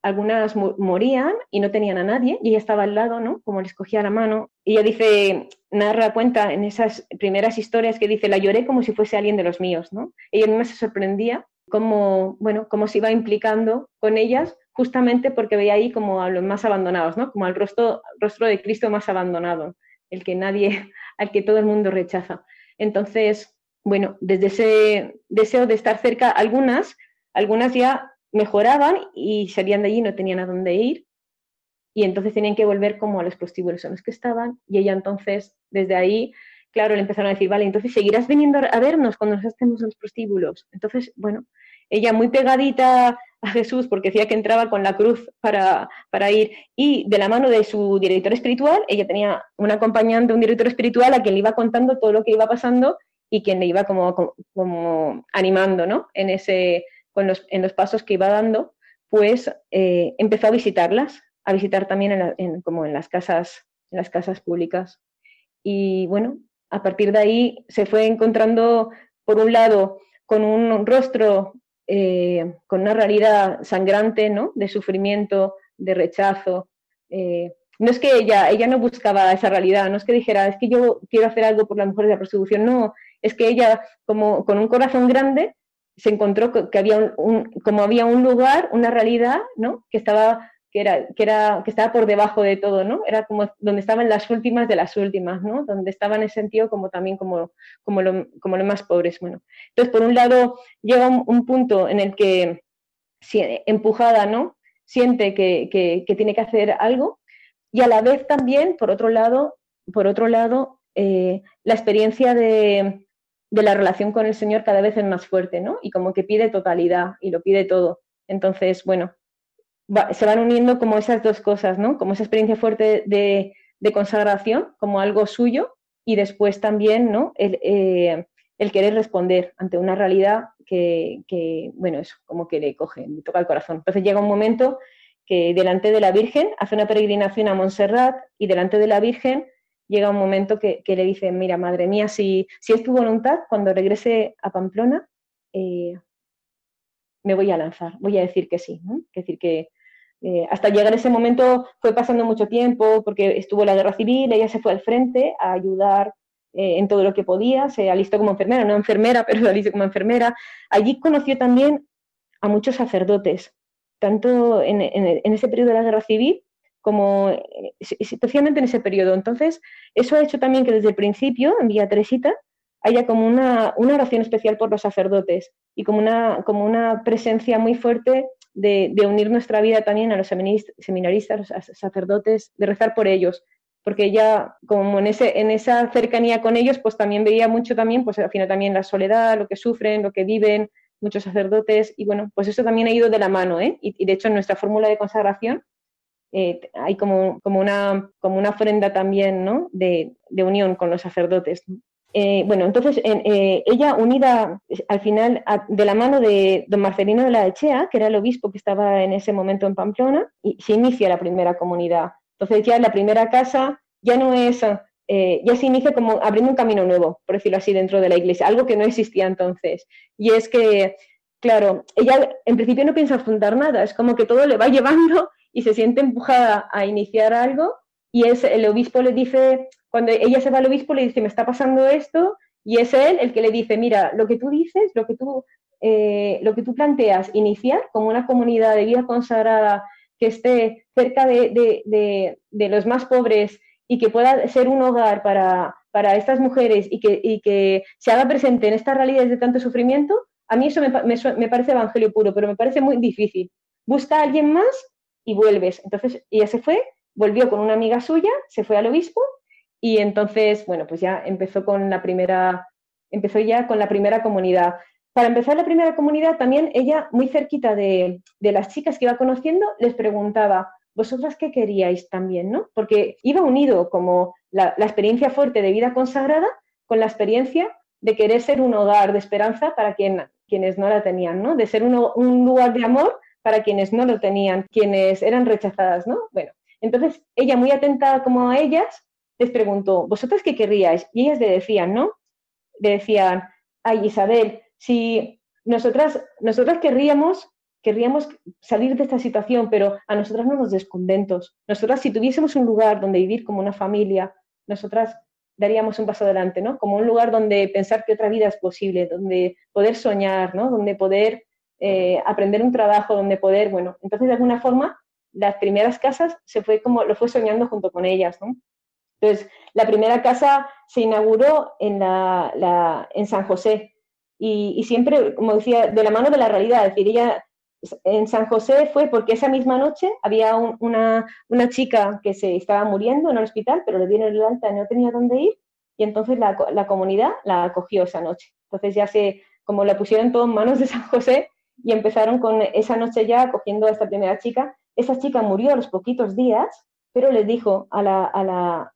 algunas morían y no tenían a nadie y ella estaba al lado, ¿no? Como les cogía la mano. Y ella dice, narra cuenta en esas primeras historias que dice, la lloré como si fuese alguien de los míos, ¿no? Ella misma se sorprendía cómo, bueno, cómo se iba implicando con ellas justamente porque veía ahí como a los más abandonados, ¿no? Como al rostro, rostro de Cristo más abandonado, el que nadie, al que todo el mundo rechaza. Entonces, bueno, desde ese deseo de estar cerca, algunas, algunas ya mejoraban y salían de allí, no tenían a dónde ir y entonces tenían que volver como a los prostíbulos en los que estaban y ella entonces desde ahí, claro, le empezaron a decir, vale, entonces seguirás viniendo a vernos cuando nos estemos en los prostíbulos. Entonces, bueno, ella muy pegadita a Jesús porque decía que entraba con la cruz para, para ir y de la mano de su director espiritual, ella tenía un acompañante, un director espiritual a quien le iba contando todo lo que iba pasando y quien le iba como, como, animando, ¿no? En ese en los pasos que iba dando, pues eh, empezó a visitarlas, a visitar también en como en las casas, en las casas públicas. Y bueno, a partir de ahí se fue encontrando, por un lado, con un rostro, eh, con una realidad sangrante, ¿no? De sufrimiento, de rechazo. Eh, no es que ella, ella no buscaba esa realidad, no es que dijera, es que yo quiero hacer algo por las mujeres de la prostitución, no, es que ella, como con un corazón grande, se encontró que había un, como había un lugar, una realidad, ¿no? Que estaba, que era, que era, que estaba por debajo de todo, ¿no? Era como donde estaban las últimas de las últimas, ¿no? Donde estaban en ese sentido como también como, como, lo, como los más pobres, bueno. Entonces, por un lado, llega un, punto en el que, empujada, ¿no? Siente que, que, tiene que hacer algo y a la vez también, por otro lado, por otro lado, eh, la experiencia de, de la relación con el Señor cada vez es más fuerte, ¿no? Y como que pide totalidad y lo pide todo. Entonces, bueno, se van uniendo como esas dos cosas, ¿no? Como esa experiencia fuerte de, consagración, como algo suyo, y después también, ¿no? Eh, el, querer responder ante una realidad que, bueno, eso, como que le coge, le toca el corazón. Entonces llega un momento que delante de la Virgen hace una peregrinación a Montserrat y delante de la Virgen llega un momento que, le dice, mira, madre mía, si, si, es tu voluntad, cuando regrese a Pamplona, eh, me voy a lanzar, voy a decir que sí. Es decir, que eh, hasta llegar ese momento fue pasando mucho tiempo porque estuvo la guerra civil, ella se fue al frente a ayudar eh, en todo lo que podía, se alistó como enfermera, no enfermera, pero se alistó como enfermera. Allí conoció también a muchos sacerdotes, tanto en, ese periodo de la guerra civil como eh, especialmente en ese periodo. Entonces, eso ha hecho también que desde el principio, en Villa Teresita, haya como una, oración especial por los sacerdotes y como una, como una presencia muy fuerte de, unir nuestra vida también a los seminaristas, a los sacerdotes, de rezar por ellos, porque ella, como en, ese, en esa cercanía con ellos, pues también veía mucho también, pues al final también la soledad, lo que sufren, lo que viven muchos sacerdotes, y bueno, pues eso también ha ido de la mano, ¿eh? y, de hecho en nuestra fórmula de consagración eh, hay como, como, una, como una ofrenda también, ¿no? De unión con los sacerdotes. Eh, bueno, entonces eh, ella unida al final de la mano de don Marcelino de la Echea, que era el obispo que estaba en ese momento en Pamplona, se inicia la primera comunidad. Entonces ya la primera casa ya no es, eh, ya se inicia como abriendo un camino nuevo, por decirlo así, dentro de la iglesia, algo que no existía entonces. Y es que, claro, ella en principio no piensa fundar nada, es como que todo le va llevando y se siente empujada a iniciar algo y es el obispo le dice, cuando ella se va al obispo, le dice, me está pasando esto, y es él el que le dice, mira, lo que tú dices, lo que tú, eh, lo que tú planteas, iniciar como una comunidad de vida consagrada que esté cerca de, los más pobres y que pueda ser un hogar para, estas mujeres y que, que, se haga presente en estas realidades de tanto sufrimiento, a mí eso me, me, parece evangelio puro, pero me parece muy difícil. Busca a alguien más y vuelves. Entonces ella se fue, volvió con una amiga suya, se fue al obispo y entonces, bueno, pues ya empezó con la primera, empezó ya con la primera comunidad. Para empezar la primera comunidad, también ella, muy cerquita de, las chicas que iba conociendo, les preguntaba, ¿vosotras qué queríais también? ¿no? Porque iba unido como la, experiencia fuerte de vida consagrada con la experiencia de querer ser un hogar de esperanza para quien, quienes no la tenían, ¿no? De ser un lugar de amor para quienes no lo tenían, quienes eran rechazadas, ¿no? Bueno, entonces ella muy atenta como a ellas, les preguntó, ¿vosotras qué querríais? Y ellas le decían, ¿no? Le decían, ay Isabel, si nosotras, nosotras querríamos, querríamos salir de esta situación, pero a nosotras no nos descontentos. Nosotras, si tuviésemos un lugar donde vivir como una familia, nosotras daríamos un paso adelante, ¿no? Como un lugar donde pensar que otra vida es posible, donde poder soñar, ¿no? Donde poder eh, aprender un trabajo, donde poder, bueno, entonces de alguna forma las primeras casas se fue como, lo fue soñando junto con ellas, ¿no? Entonces, la primera casa se inauguró en, San José y, siempre, como decía, de la mano de la realidad. Es decir, ella en San José fue porque esa misma noche había una, chica que se estaba muriendo en el hospital, pero le dieron el alta y no tenía dónde ir y entonces la, la comunidad la acogió esa noche. Entonces ya se, como la pusieron todo en manos de San José y empezaron con esa noche ya acogiendo a esta primera chica. Esa chica murió a los poquitos días pero les dijo a,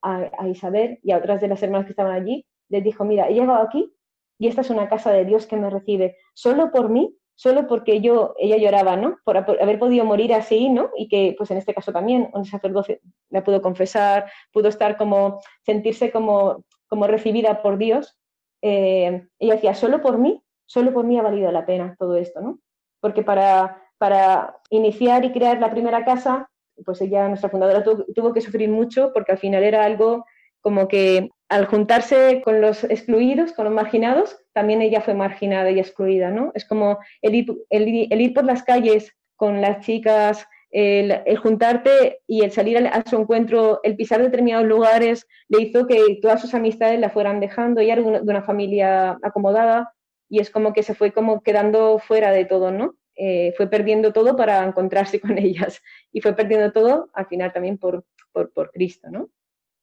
Isabel y a otras de las hermanas que estaban allí, les dijo, mira, he llegado aquí y esta es una casa de Dios que me recibe, solo por mí, solo porque yo, ella lloraba, ¿no? Por, haber podido morir así, ¿no? Y que, pues en este caso también, un sacerdote la pudo confesar, pudo estar como, sentirse como, como recibida por Dios. Eh, ella decía, solo por mí, solo por mí ha valido la pena todo esto, ¿no? Porque para, para iniciar y crear la primera casa pues ella, nuestra fundadora, tuvo, que sufrir mucho porque al final era algo como que al juntarse con los excluidos, con los marginados, también ella fue marginada y excluida, ¿no? Es como el ir, el, por las calles con las chicas, el, juntarte y el salir a, su encuentro, el pisar determinados lugares, le hizo que todas sus amistades la fueran dejando. Ella era de una familia acomodada y es como que se fue como quedando fuera de todo, ¿no? Eh, fue perdiendo todo para encontrarse con ellas y fue perdiendo todo al final también por, por, Cristo, ¿no?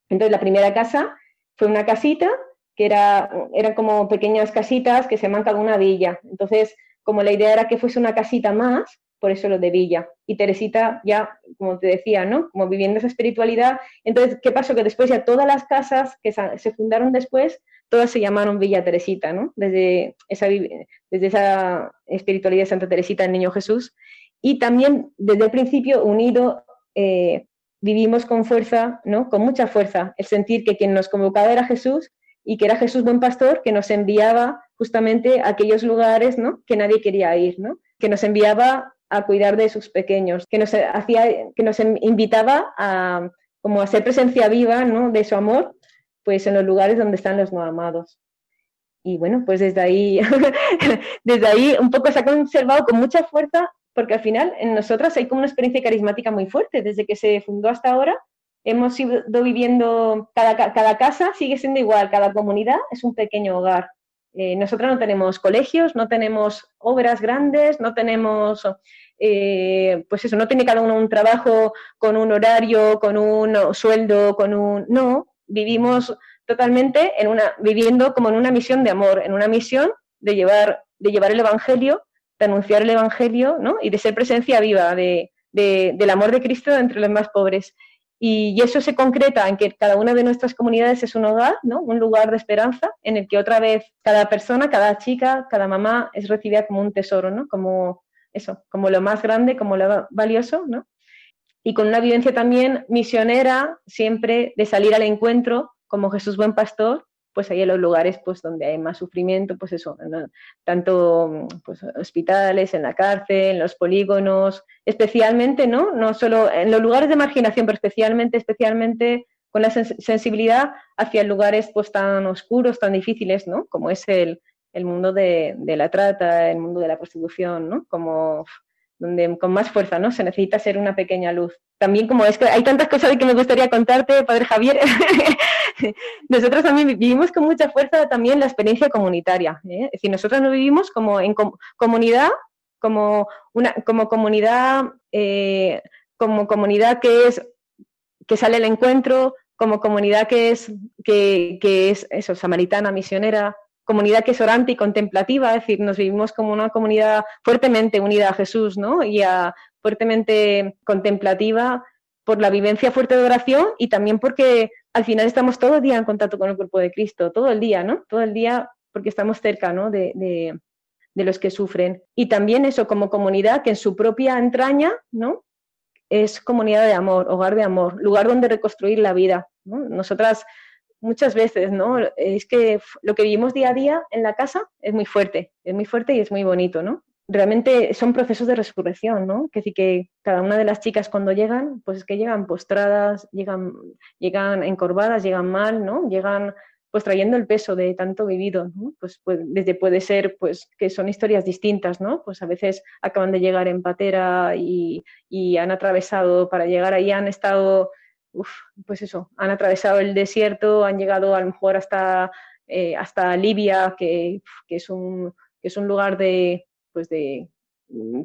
Entonces la primera casa fue una casita que era, eran como pequeñas casitas que se mancan una villa. Entonces, como la idea era que fuese una casita más, por eso lo de villa. Y Teresita ya, como te decía, ¿no? Como viviendo esa espiritualidad. Entonces, ¿qué pasó? Que después ya todas las casas que se fundaron después todas se llamaron Villa Teresita, ¿no? Desde esa, espiritualidad de Santa Teresita, el Niño Jesús. y también desde el principio unido eh, vivimos con fuerza, ¿no? Con mucha fuerza, el sentir que quien nos convocaba era Jesús y que era Jesús buen pastor que nos enviaba justamente a aquellos lugares, ¿no? Que nadie quería ir, ¿no? Que nos enviaba a cuidar de sus pequeños, que nos hacía, que nos invitaba a como a ser presencia viva, ¿no? De su amor, pues en los lugares donde están los no amados. Y bueno, pues desde ahí, desde ahí un poco se ha conservado con mucha fuerza porque al final en nosotras hay como una experiencia carismática muy fuerte. Desde que se fundó hasta ahora, hemos ido viviendo, cada, cada casa sigue siendo igual, cada comunidad es un pequeño hogar. Eh, nosotras no tenemos colegios, no tenemos obras grandes, no tenemos, eh, pues eso, no tiene cada uno un trabajo con un horario, con un sueldo, con un... No, vivimos totalmente en una, viviendo como en una misión de amor, en una misión de llevar, de llevar el Evangelio de anunciar el Evangelio ¿no? y de ser presencia viva de, del amor de Cristo entre los más pobres. Y, eso se concreta en que cada una de nuestras comunidades es un hogar, ¿no? un lugar de esperanza, en el que otra vez cada persona, cada chica, cada mamá es recibida como un tesoro, ¿no? como eso, como lo más grande, como lo valioso, ¿no? Y con una vivencia también misionera, siempre de salir al encuentro como Jesús buen pastor pues ahí en los lugares pues donde hay más sufrimiento, pues eso, tanto pues, hospitales, en la cárcel, en los polígonos, especialmente, ¿no? No solo en los lugares de marginación, pero especialmente, especialmente con la sensibilidad hacia lugares pues tan oscuros, tan difíciles, ¿no? Como es el, el mundo de, de, la trata, el mundo de la prostitución, ¿no? Como donde con más fuerza, ¿no? Se necesita ser una pequeña luz. También como es que hay tantas cosas que me gustaría contarte, Padre Javier, nosotros también vivimos con mucha fuerza también la experiencia comunitaria. ¿eh? Es decir, nosotros no vivimos como en comunidad, como una como comunidad, eh, como comunidad que es que sale al encuentro, como comunidad que es que, que es eso, samaritana, misionera, comunidad que es orante y contemplativa, es decir, nos vivimos como una comunidad fuertemente unida a Jesús, ¿no? Y a, fuertemente contemplativa por la vivencia fuerte de oración y también porque al final estamos todo el día en contacto con el cuerpo de Cristo, todo el día, ¿no? Todo el día porque estamos cerca, ¿no? De, de los que sufren. Y también eso como comunidad que en su propia entraña, ¿no? Es comunidad de amor, hogar de amor, lugar donde reconstruir la vida. ¿no? Nosotras muchas veces, ¿no? Es que lo que vivimos día a día en la casa es muy fuerte, es muy fuerte y es muy bonito, ¿no? Realmente son procesos de resurrección, ¿no? Que sí que cada una de las chicas cuando llegan, pues es que llegan postradas, llegan, llegan encorvadas, llegan mal, ¿no? Llegan pues trayendo el peso de tanto vivido, ¿no? Pues, pues, desde puede ser pues que son historias distintas, ¿no? Pues a veces acaban de llegar en patera y, y han atravesado para llegar ahí, han estado pues eso, han atravesado el desierto, han llegado a lo mejor hasta, eh, hasta Libia, que, es un, es un lugar de, pues de,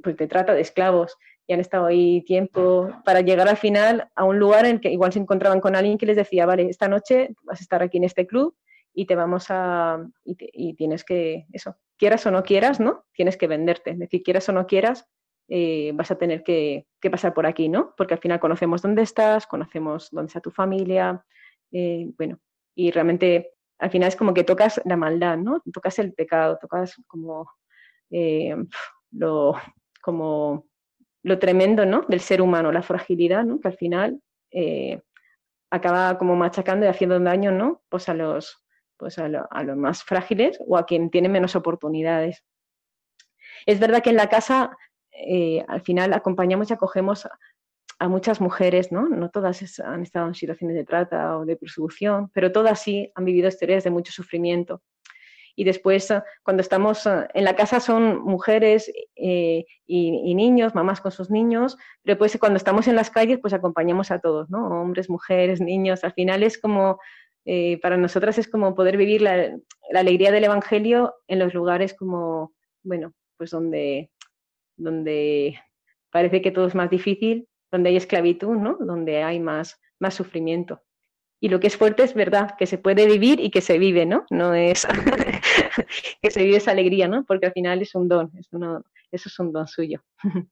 pues de trata de esclavos y han estado ahí tiempo para llegar al final a un lugar en que igual se encontraban con alguien que les decía, vale, esta noche vas a estar aquí en este club y te vamos a, y, y tienes que, eso, quieras o no quieras, ¿no? Tienes que venderte, es decir, quieras o no quieras, eh, vas a tener que, pasar por aquí, ¿no? Porque al final conocemos dónde estás, conocemos dónde está tu familia, eh, bueno, y realmente al final es como que tocas la maldad, ¿no? Tocas el pecado, tocas como eh, lo, como lo tremendo, ¿no? Del ser humano, la fragilidad, ¿no? Que al final acaba como machacando y haciendo daño, ¿no? Pues a los, pues a, a los más frágiles o a quien tiene menos oportunidades. Es verdad que en la casa eh, al final acompañamos y acogemos a muchas mujeres, ¿no? No todas han estado en situaciones de trata o de persecución, pero todas sí han vivido historias de mucho sufrimiento. Y después, ah, cuando estamos ah, en la casa, son mujeres eh, y, niños, mamás con sus niños, pero pues cuando estamos en las calles, pues acompañamos a todos, ¿no? Hombres, mujeres, niños. Al final es como, eh, para nosotras es como poder vivir la, la alegría del Evangelio en los lugares como, bueno, pues donde donde parece que todo es más difícil, donde hay esclavitud, ¿no? Donde hay más, más sufrimiento. Y lo que es fuerte es verdad, que se puede vivir y que se vive, ¿no? No es que se vive esa alegría, ¿no? Porque al final es un don, es eso es un don suyo.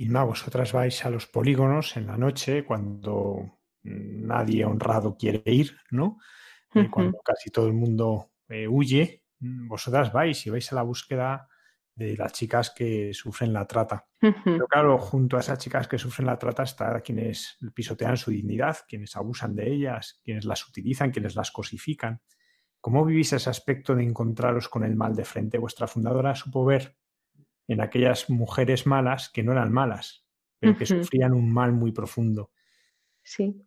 Y no, vosotras vais a los polígonos en la noche cuando nadie honrado quiere ir, ¿no? Eh, cuando casi todo el mundo eh, huye, vosotras vais y vais a la búsqueda de las chicas que sufren la trata. Pero claro, junto a esas chicas que sufren la trata está quienes pisotean su dignidad, quienes abusan de ellas, quienes las utilizan, quienes las cosifican. ¿Cómo vivís ese aspecto de encontraros con el mal de frente? Vuestra fundadora supo ver en aquellas mujeres malas que no eran malas, pero que sufrían un mal muy profundo. Sí.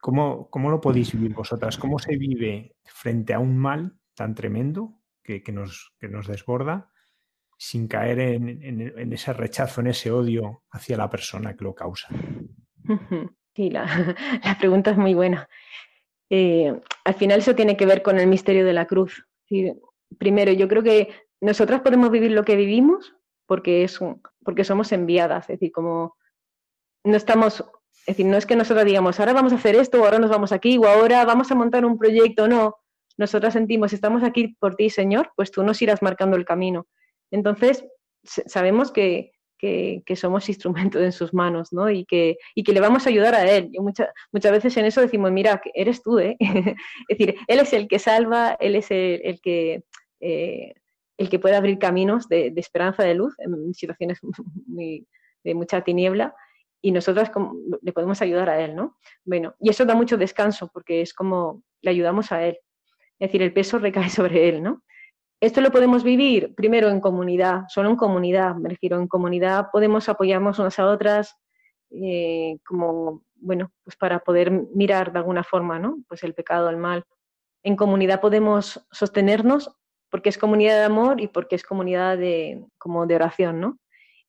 ¿Cómo, ¿Cómo, lo podéis vivir vosotras? ¿Cómo se vive frente a un mal tan tremendo que, que, nos, que nos, desborda sin caer en, ese rechazo, en ese odio hacia la persona que lo causa? Sí, la, la pregunta es muy buena. Eh, al final eso tiene que ver con el misterio de la cruz. primero, yo creo que nosotras podemos vivir lo que vivimos porque, es porque somos enviadas, es decir, como no estamos, es decir, no es que nosotros digamos, ahora vamos a hacer esto, o ahora nos vamos aquí, o ahora vamos a montar un proyecto, no. Nosotras sentimos, estamos aquí por ti, Señor, pues tú nos irás marcando el camino. Entonces, sabemos que, que, somos instrumentos en sus manos, ¿no? Y que, y que le vamos a ayudar a Él. Yo muchas muchas veces en eso decimos, mira, eres tú, ¿eh? es decir, Él es el que salva, Él es el, que... Eh, el que puede abrir caminos de, esperanza, de luz en situaciones de mucha tiniebla y nosotras le podemos ayudar a él, ¿no? Bueno, y eso da mucho descanso porque es como le ayudamos a él. Es decir, el peso recae sobre él, ¿no? Esto lo podemos vivir primero en comunidad, solo en comunidad, me refiero, en comunidad podemos apoyarnos unas a otras eh, como, bueno, pues para poder mirar de alguna forma, ¿no? Pues el pecado, el mal. En comunidad podemos sostenernos porque es comunidad de amor y porque es comunidad de, como de oración, ¿no?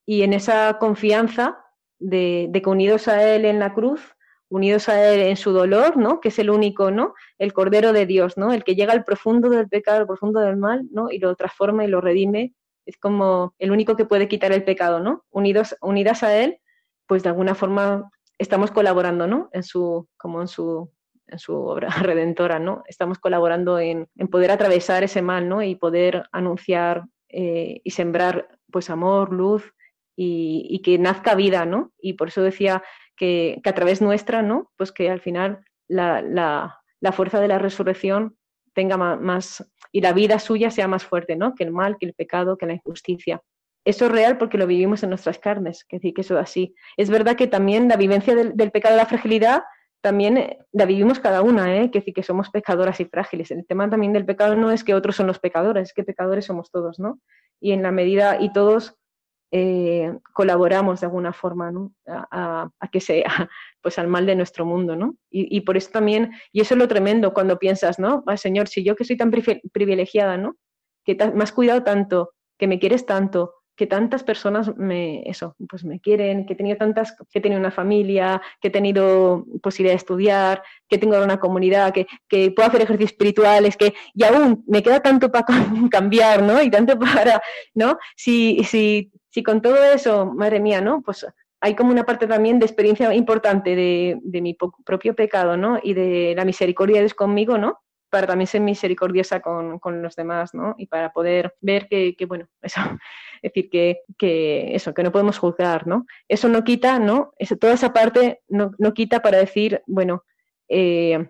Y en esa confianza de, de que unidos a Él en la cruz, unidos a Él en su dolor, ¿no? Que es el único, ¿no? El Cordero de Dios, ¿no? El que llega al profundo del pecado, al profundo del mal, ¿no? Y lo transforma y lo redime. Es como el único que puede quitar el pecado, ¿no? Unidos, unidas a Él, pues de alguna forma estamos colaborando, ¿no? En su, como en su, en su obra redentora, ¿no? Estamos colaborando en, poder atravesar ese mal, ¿no? Y poder anunciar eh, y sembrar, pues, amor, luz y, y, que nazca vida, ¿no? Y por eso decía que, a través nuestra, ¿no? Pues que al final la, la, fuerza de la resurrección tenga más, y la vida suya sea más fuerte, ¿no? Que el mal, que el pecado, que la injusticia. Eso es real porque lo vivimos en nuestras carnes, que decir que eso es así. Es verdad que también la vivencia del, pecado de la fragilidad también eh, la vivimos cada una, ¿eh? que decir que somos pecadoras y frágiles. El tema también del pecado no es que otros son los pecadores, es que pecadores somos todos, ¿no? Y en la medida, y todos eh, colaboramos de alguna forma a, que sea pues al mal de nuestro mundo, ¿no? Y, por eso también, y eso es lo tremendo cuando piensas, ¿no? Señor, si yo que soy tan privilegiada, ¿no? Que me has cuidado tanto, que me quieres tanto, que tantas personas me, eso, pues me quieren, que he tenido tantas, que he tenido una familia, que he tenido posibilidad de estudiar, que tengo una comunidad, que, que puedo hacer ejercicios espirituales, que, y aún me queda tanto para cambiar, ¿no? Y tanto para, ¿no? Si, si si con todo eso, madre mía, ¿no? Pues hay como una parte también de experiencia importante de, mi propio pecado, ¿no? Y de la misericordia de Dios conmigo, ¿no? Para también ser misericordiosa con, los demás, ¿no? Y para poder ver que, bueno, eso, es decir, que, eso, que no podemos juzgar, ¿no? Eso no quita, ¿no? Eso, toda esa parte no, quita para decir, bueno, eh,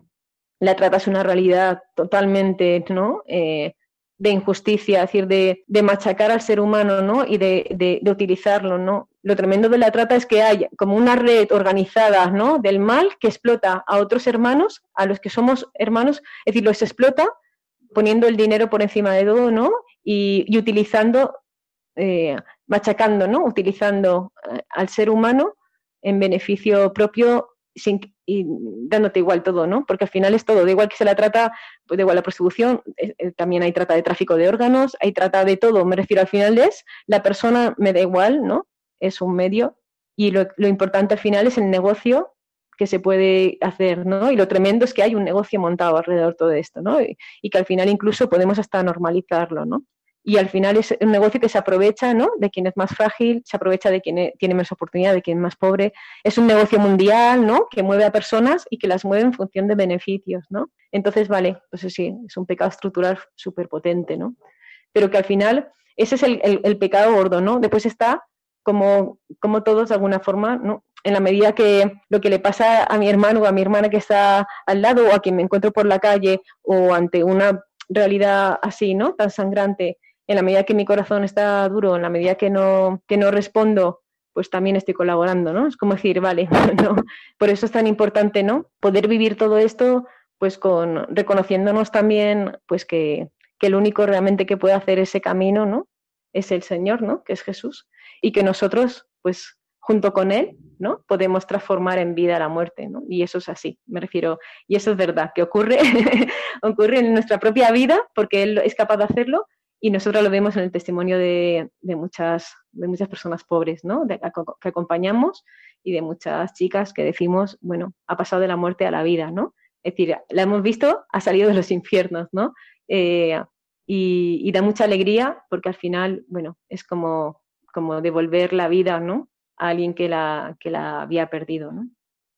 la trata es una realidad totalmente, ¿no? Eh, de injusticia, es decir, de, machacar al ser humano ¿no? y de, utilizarlo. ¿no? Lo tremendo de la trata es que hay como una red organizada ¿no? del mal que explota a otros hermanos, a los que somos hermanos, es decir, los explota poniendo el dinero por encima de todo ¿no? y, utilizando, eh, machacando, ¿no? utilizando eh, al ser humano en beneficio propio y dándote igual todo, ¿no? Porque al final es todo, da igual que se la trata, pues da igual la prostitución, eh, también hay trata de tráfico de órganos, hay trata de todo, me refiero al final es, la persona me da igual, ¿no? Es un medio y lo, lo importante al final es el negocio que se puede hacer, ¿no? Y lo tremendo es que hay un negocio montado alrededor de todo esto, ¿no? Y, y que al final incluso podemos hasta normalizarlo, ¿no? Y al final es un negocio que se aprovecha ¿no? de quien es más frágil, se aprovecha de quien tiene menos oportunidad, de quien es más pobre. Es un negocio mundial ¿no? que mueve a personas y que las mueve en función de beneficios. ¿no? Entonces, vale, pues sí, es un pecado estructural súper potente, ¿no? pero que al final ese es el, pecado gordo. ¿no? Después está como, como todos de alguna forma, ¿no? en la medida que lo que le pasa a mi hermano o a mi hermana que está al lado o a quien me encuentro por la calle o ante una realidad así, ¿no? Tan sangrante, en la medida que mi corazón está duro, en la medida que no, que no respondo, pues también estoy colaborando, ¿no? Es como decir, vale, no, por eso es tan importante, ¿no? Poder vivir todo esto, pues con reconociéndonos también, pues que, que el único realmente que puede hacer ese camino, ¿no? Es el Señor, ¿no? Que es Jesús. Y que nosotros, pues junto con Él, ¿no? Podemos transformar en vida la muerte, ¿no? Y eso es así, me refiero, y eso es verdad, que ocurre, ocurre en nuestra propia vida, porque Él es capaz de hacerlo, y nosotros lo vemos en el testimonio de, muchas, de muchas personas pobres, ¿no? que acompañamos y de muchas chicas que decimos, bueno, ha pasado de la muerte a la vida, ¿no? Es decir, la hemos visto, ha salido de los infiernos, ¿no? Eh, y, da mucha alegría porque al final, bueno, es como, como devolver la vida, ¿no? A alguien que la, que la había perdido, ¿no?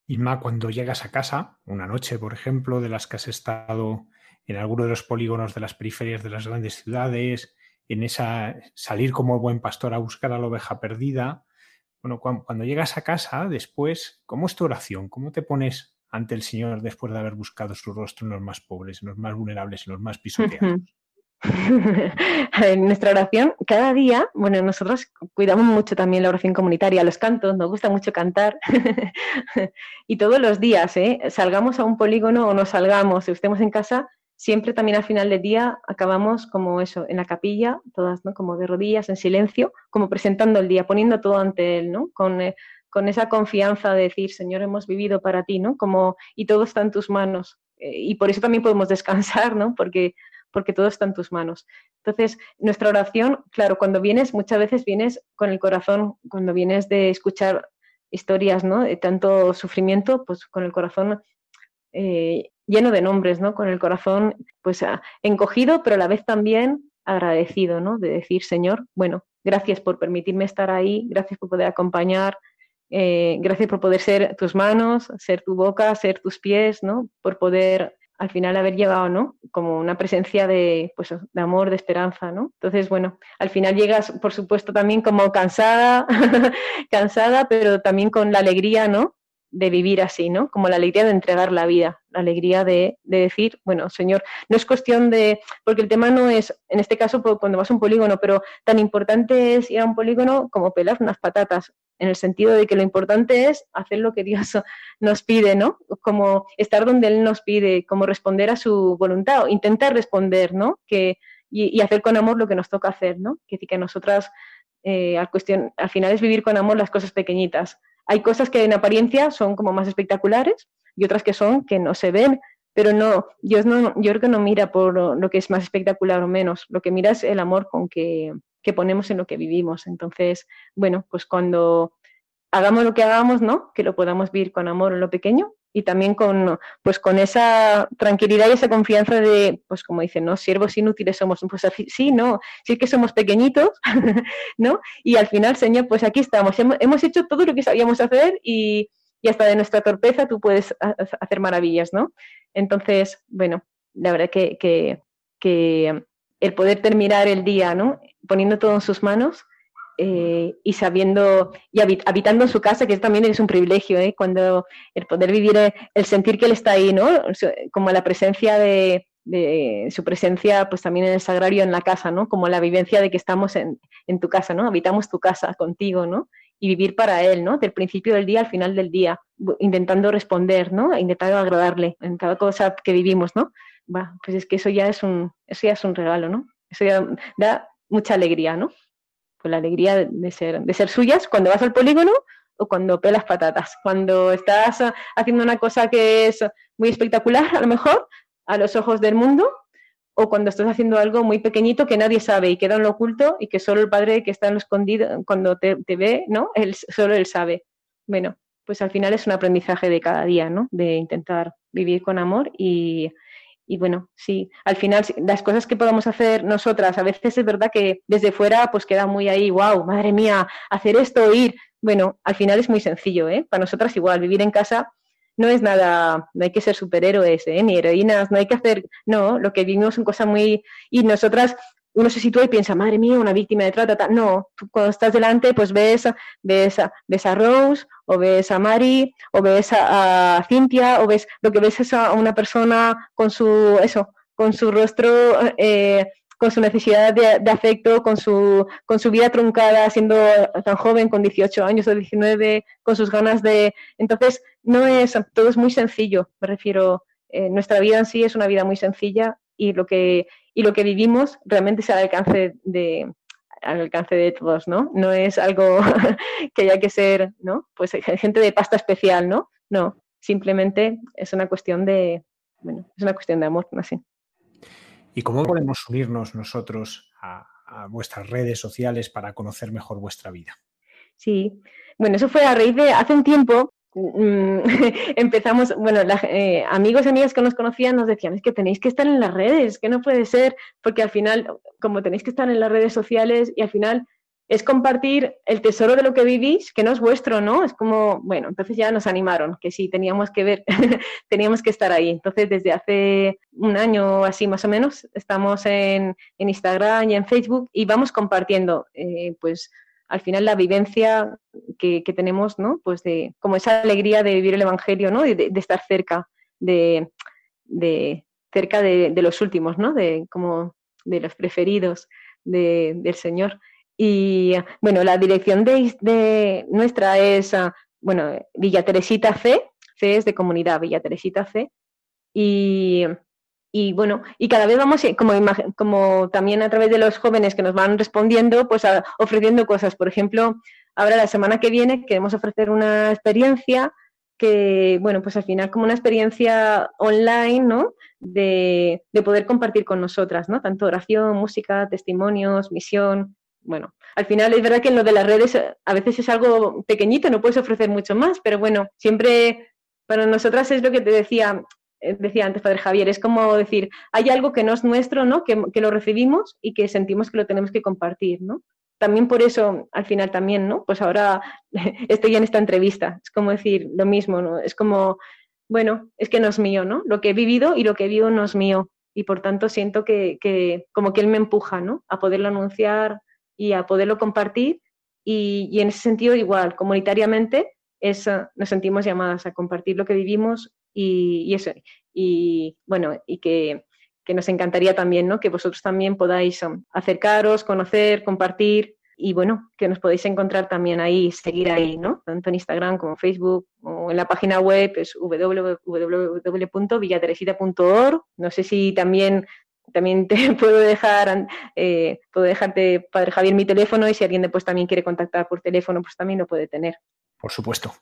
Inma, cuando llegas a casa, una noche, por ejemplo, de las que has estado en alguno de los polígonos de las periferias de las grandes ciudades, en esa salir como buen pastor a buscar a la oveja perdida. Bueno, cuando, llegas a casa después, ¿cómo es tu oración? ¿Cómo te pones ante el Señor después de haber buscado su rostro en los más pobres, en los más vulnerables, en los más pisoteados? en nuestra oración, cada día, bueno, nosotros cuidamos mucho también la oración comunitaria, los cantos, nos gusta mucho cantar. y todos los días, ¿eh? salgamos a un polígono o no salgamos, estemos en casa, siempre también al final del día acabamos como eso, en la capilla, todas, ¿no? Como de rodillas, en silencio, como presentando el día, poniendo todo ante Él, ¿no? Con, eh, con esa confianza de decir, Señor, hemos vivido para ti, ¿no? Como, y todo está en tus manos. Eh, y por eso también podemos descansar, ¿no? Porque, porque todo está en tus manos. Entonces, nuestra oración, claro, cuando vienes, muchas veces vienes con el corazón, cuando vienes de escuchar historias, ¿no? De tanto sufrimiento, pues con el corazón eh, lleno de nombres, ¿no? Con el corazón pues ah, encogido, pero a la vez también agradecido, ¿no? De decir, Señor, bueno, gracias por permitirme estar ahí, gracias por poder acompañar, eh, gracias por poder ser tus manos, ser tu boca, ser tus pies, ¿no? Por poder al final haber llegado, ¿no? Como una presencia de, pues, de amor, de esperanza, ¿no? Entonces, bueno, al final llegas, por supuesto, también como cansada, cansada, pero también con la alegría, ¿no? De vivir así, ¿no? Como la alegría de entregar la vida, la alegría de, decir, bueno, Señor, no es cuestión de, porque el tema no es, en este caso, cuando vas a un polígono, pero tan importante es ir a un polígono como pelar unas patatas, en el sentido de que lo importante es hacer lo que Dios nos pide, ¿no? Como estar donde Él nos pide, como responder a su voluntad, o intentar responder, ¿no? Que, y, hacer con amor lo que nos toca hacer, ¿no? Que, que nosotras, eh, al, cuestión, al final es vivir con amor las cosas pequeñitas, hay cosas que en apariencia son como más espectaculares y otras que son que no se ven, pero no, Dios no, yo creo que no mira por lo que es más espectacular o menos, lo que mira es el amor con que, que ponemos en lo que vivimos. Entonces, bueno, pues cuando hagamos lo que hagamos, ¿no? Que lo podamos vivir con amor en lo pequeño y también con, pues con esa tranquilidad y esa confianza de, pues como dicen, ¿no? Siervos inútiles somos, pues sí, no, sí que somos pequeñitos, ¿no? Y al final, Señor, pues aquí estamos, hemos hecho todo lo que sabíamos hacer y, y hasta de nuestra torpeza tú puedes hacer maravillas, ¿no? Entonces, bueno, la verdad que, que, que el poder terminar el día, ¿no? Poniendo todo en sus manos, eh, y sabiendo y habitando en su casa, que también es un privilegio, ¿eh? cuando el poder vivir, eh, el sentir que él está ahí, ¿no? Como la presencia de, su presencia, pues también en el sagrario, en la casa, ¿no? Como la vivencia de que estamos en, tu casa, ¿no? Habitamos tu casa contigo, ¿no? Y vivir para él, ¿no? Del principio del día al final del día, intentando responder, ¿no? Intentando agradarle en cada cosa que vivimos, ¿no? pues es que eso ya es un, eso ya es un regalo, ¿no? Eso ya da mucha alegría, ¿no? Con la alegría de ser, de ser suyas cuando vas al polígono o cuando pelas patatas. Cuando estás haciendo una cosa que es muy espectacular, a lo mejor, a los ojos del mundo, o cuando estás haciendo algo muy pequeñito que nadie sabe y queda en lo oculto y que solo el padre que está en lo escondido, cuando te, te ve, ¿no? Él, solo él sabe. Bueno, pues al final es un aprendizaje de cada día, ¿no? De intentar vivir con amor y, y bueno, sí, al final las cosas que podemos hacer nosotras, a veces es verdad que desde fuera pues queda muy ahí, wow, madre mía, hacer esto, ir. Bueno, al final es muy sencillo, ¿eh? Para nosotras igual, vivir en casa no es nada, no hay que ser superhéroes, ¿eh? Ni heroínas, no hay que hacer, no, lo que vivimos son cosas muy... Y nosotras uno se sitúa y piensa, madre mía, una víctima de trata. No, tú cuando estás delante, pues ves, ves, ves a Rose, o ves a Mari, o ves a, a Cintia, o ves lo que ves es a una persona con su, eso, con su rostro, eh, con su necesidad de, afecto, con su, con su vida truncada, siendo tan joven, con 18 años o 19, con sus ganas de... Entonces, no es, todo es muy sencillo, me refiero, eh, nuestra vida en sí es una vida muy sencilla y lo que, y lo que vivimos realmente es al alcance de al alcance de todos, ¿no? No es algo que haya que ser, ¿no? Pues gente de pasta especial, ¿no? No, simplemente es una cuestión de, bueno, es una cuestión de amor, así. ¿Y cómo podemos unirnos nosotros a, vuestras redes sociales para conocer mejor vuestra vida? Sí, bueno, eso fue a raíz de hace un tiempo. Mm, empezamos, bueno, eh, amigos y amigas que nos conocían nos decían, es que tenéis que estar en las redes, que no puede ser, porque al final, como tenéis que estar en las redes sociales y al final es compartir el tesoro de lo que vivís, que no es vuestro, ¿no? Es como, bueno, entonces ya nos animaron, que sí, teníamos que ver, teníamos que estar ahí. Entonces, desde hace un año así más o menos, estamos en, Instagram y en Facebook y vamos compartiendo, eh, pues, al final la vivencia que, tenemos, ¿no? Pues de, como esa alegría de vivir el Evangelio, ¿no? De, estar cerca, de, cerca de, los últimos, ¿no? De, como de los preferidos del Señor. Y bueno, la dirección de, nuestra es, ah, bueno, Villa Teresita C, C es de comunidad, Villa Teresita C. Y, y bueno, y cada vez vamos, como, también a través de los jóvenes que nos van respondiendo, pues ofreciendo cosas. Por ejemplo, ahora la semana que viene queremos ofrecer una experiencia que, bueno, pues al final como una experiencia online, ¿no? De, de poder compartir con nosotras, ¿no? Tanto oración, música, testimonios, misión, bueno, al final es verdad que en lo de las redes a veces es algo pequeñito, no puedes ofrecer mucho más, pero bueno, siempre para nosotras es lo que te decía, decía antes Padre Javier, es como decir, hay algo que no es nuestro, ¿no? Que, lo recibimos y que sentimos que lo tenemos que compartir, ¿no? También por eso, al final también, ¿no? Pues ahora estoy en esta entrevista, es como decir lo mismo, ¿no? Es como, bueno, es que no es mío, ¿no? Lo que he vivido y lo que vivo no es mío y por tanto siento que, que como que él me empuja, ¿no? A poderlo anunciar, y a poderlo compartir. Y, en ese sentido, igual, comunitariamente, es, nos sentimos llamadas a compartir lo que vivimos y, eso. Y bueno, y que, que, nos encantaría también, ¿no? Que vosotros también podáis um, acercaros, conocer, compartir y bueno, que nos podéis encontrar también ahí, seguir ahí, ¿no? Tanto en Instagram como Facebook o en la página web es www.villateresita.org. No sé si también también te puedo dejar, eh, puedo dejarte, Padre Javier, mi teléfono y si alguien después también quiere contactar por teléfono, pues también lo puede tener. Por supuesto.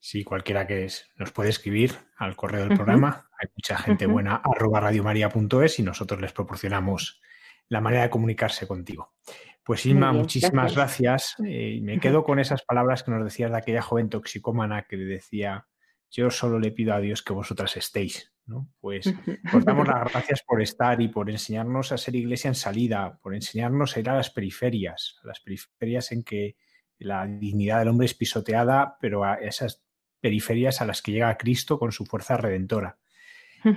Si cualquiera que es, nos puede escribir al correo del programa. Hay mucha gente buena, arroba radiomaria.es y nosotros les proporcionamos la manera de comunicarse contigo. Pues Inma, muchísimas gracias. Eh, me quedo con esas palabras que nos decías de aquella joven toxicómana que le decía, yo solo le pido a Dios que vosotras estéis. Pues os damos las gracias por estar y por enseñarnos a ser iglesia en salida, por enseñarnos a ir a las periferias, a las periferias en que la dignidad del hombre es pisoteada, pero a esas periferias a las que llega Cristo con su fuerza redentora.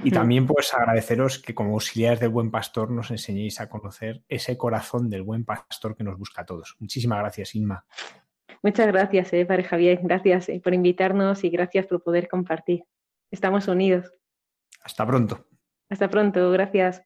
Y también pues agradeceros que como auxiliares del buen pastor nos enseñéis a conocer ese corazón del buen pastor que nos busca a todos. Muchísimas gracias, Inma. Muchas gracias, eh, Padre Javier. Gracias eh, por invitarnos y gracias por poder compartir. Estamos unidos. Hasta pronto. Hasta pronto, gracias.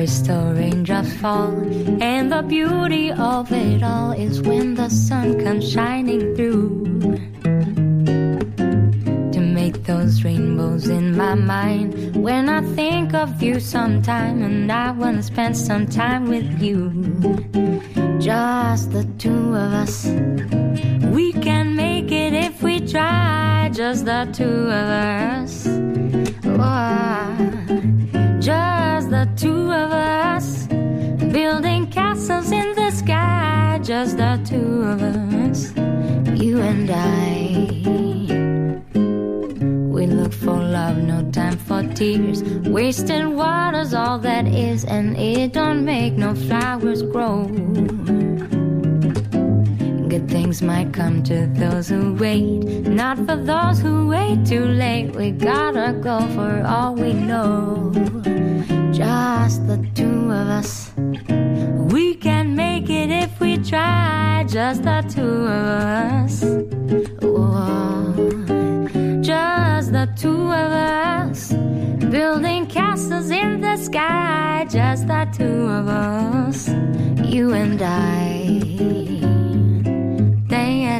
Crystal raindrops fall, and the beauty of it all is when the sun comes shining through. To make those rainbows in my mind when I think of you sometime, and I wanna spend some time with you. Just the two of us. We can make it if we try, just the two of us. Oh, castles in the sky, just the two of us. You and I We look for love, no time for tears. Wasting water's all that is, and it don't make no flowers grow. Good things might come to those who wait, not for those who wait too late. We gotta go for all we know. Just the two of us. We can make it if we try, just the two of us. Whoa, just the two of us. Building castles in the sky, just the two of us. You and I.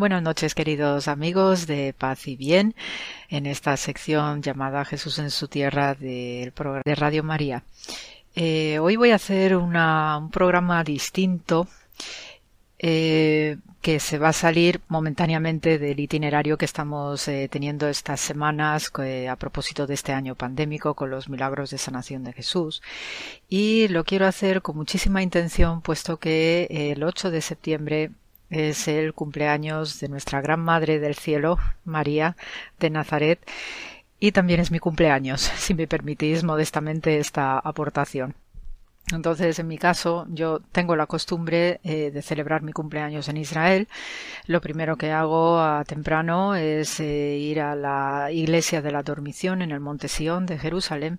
Buenas noches, queridos amigos de Paz y Bien, en esta sección llamada Jesús en su tierra del programa de Radio María. Eh, hoy voy a hacer un programa distinto eh, que se va a salir momentáneamente del itinerario que estamos eh, teniendo estas semanas a propósito de este año pandémico con los milagros de sanación de Jesús. Y lo quiero hacer con muchísima intención, puesto que el 8 de septiembre es el cumpleaños de nuestra Gran Madre del Cielo, María de Nazaret, y también es mi cumpleaños, si me permitís modestamente esta aportación. Entonces, en mi caso, yo tengo la costumbre eh, de celebrar mi cumpleaños en Israel. Lo primero que hago a temprano es eh, ir a la iglesia de la dormición en el Monte Sion de Jerusalén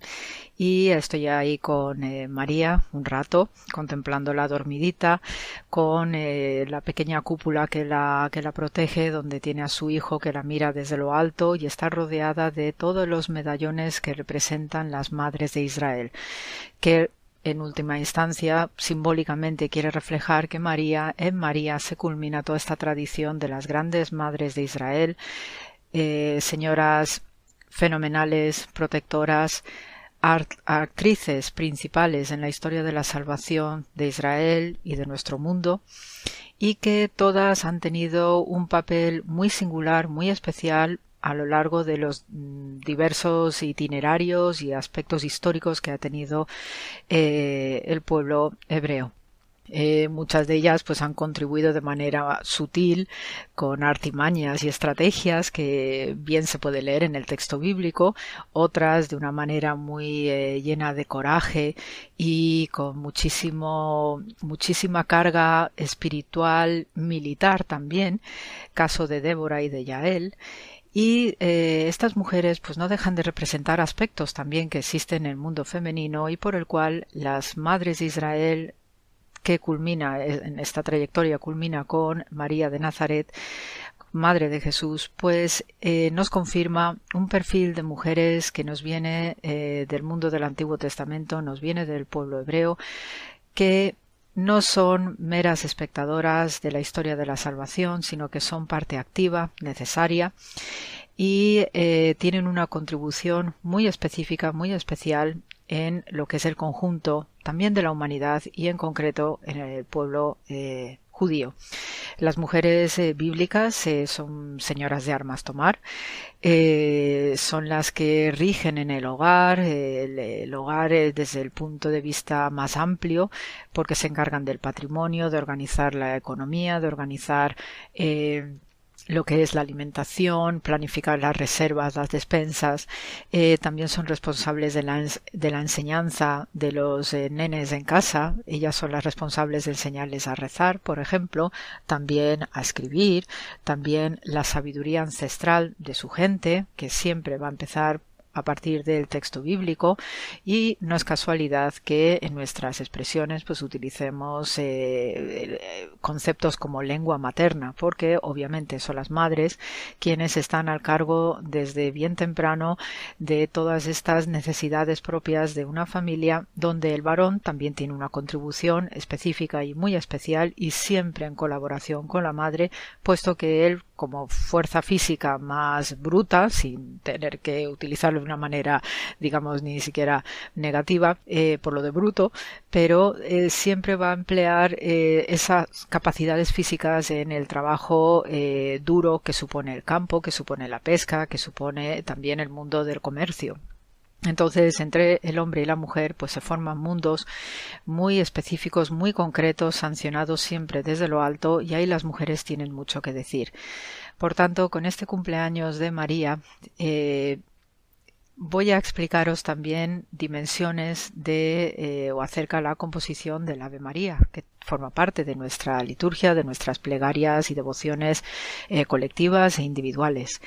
y estoy ahí con eh, María un rato, contemplando la dormidita, con la pequeña cúpula que la, que la protege, donde tiene a su hijo que la mira desde lo alto y está rodeada de todos los medallones que representan las madres de Israel, que en última instancia, simbólicamente quiere reflejar que María, en María se culmina toda esta tradición de las grandes madres de Israel, eh, señoras fenomenales, protectoras, actrices principales en la historia de la salvación de Israel y de nuestro mundo, y que todas han tenido un papel muy singular, muy especial a lo largo de los mm, diversos itinerarios y aspectos históricos que ha tenido eh, el pueblo hebreo. Eh, muchas de ellas pues han contribuido de manera sutil con artimañas y estrategias que bien se puede leer en el texto bíblico, otras de una manera muy eh, llena de coraje y con muchísimo muchísima carga espiritual militar también, caso de Débora y de Yael y eh, estas mujeres pues no dejan de representar aspectos también que existen en el mundo femenino y por el cual las madres de Israel que culmina eh, en esta trayectoria culmina con María de Nazaret Madre de Jesús, pues eh, nos confirma un perfil de mujeres que nos viene del mundo del Antiguo Testamento, nos viene del pueblo hebreo, que no son meras espectadoras de la historia de la salvación, sino que son parte activa, necesaria, y eh, tienen una contribución muy específica, muy especial en lo que es el conjunto también de la humanidad y en concreto en el pueblo eh, judío. Las mujeres eh, bíblicas eh, son señoras de armas tomar, eh, son las que rigen en el hogar, el, el, hogar desde el punto de vista más amplio, porque se encargan del patrimonio, de organizar la economía, de organizar lo que es la alimentación, planificar las reservas, las despensas. Eh, también son responsables de la, de la enseñanza de los eh, nenes en casa. Ellas son las responsables de enseñarles a rezar, por ejemplo, también a escribir, también la sabiduría ancestral de su gente, que siempre va a empezar a partir del texto bíblico y no es casualidad que en nuestras expresiones pues utilicemos eh, conceptos como lengua materna porque obviamente son las madres quienes están al cargo desde bien temprano de todas estas necesidades propias de una familia donde el varón también tiene una contribución específica y muy especial y siempre en colaboración con la madre puesto que él como fuerza física más bruta, sin tener que utilizarlo de una manera, digamos, ni siquiera negativa eh, por lo de bruto, pero eh, siempre va a emplear eh, esas capacidades físicas en el trabajo duro que supone el campo, que supone la pesca, que supone también el mundo del comercio. Entonces, entre el hombre y la mujer, pues se forman mundos muy específicos, muy concretos, sancionados siempre desde lo alto, y ahí las mujeres tienen mucho que decir. Por tanto, con este cumpleaños de María, eh, voy a explicaros también dimensiones de eh, o acerca de la composición del Ave María, que forma parte de nuestra liturgia, de nuestras plegarias y devociones eh, colectivas e individuales.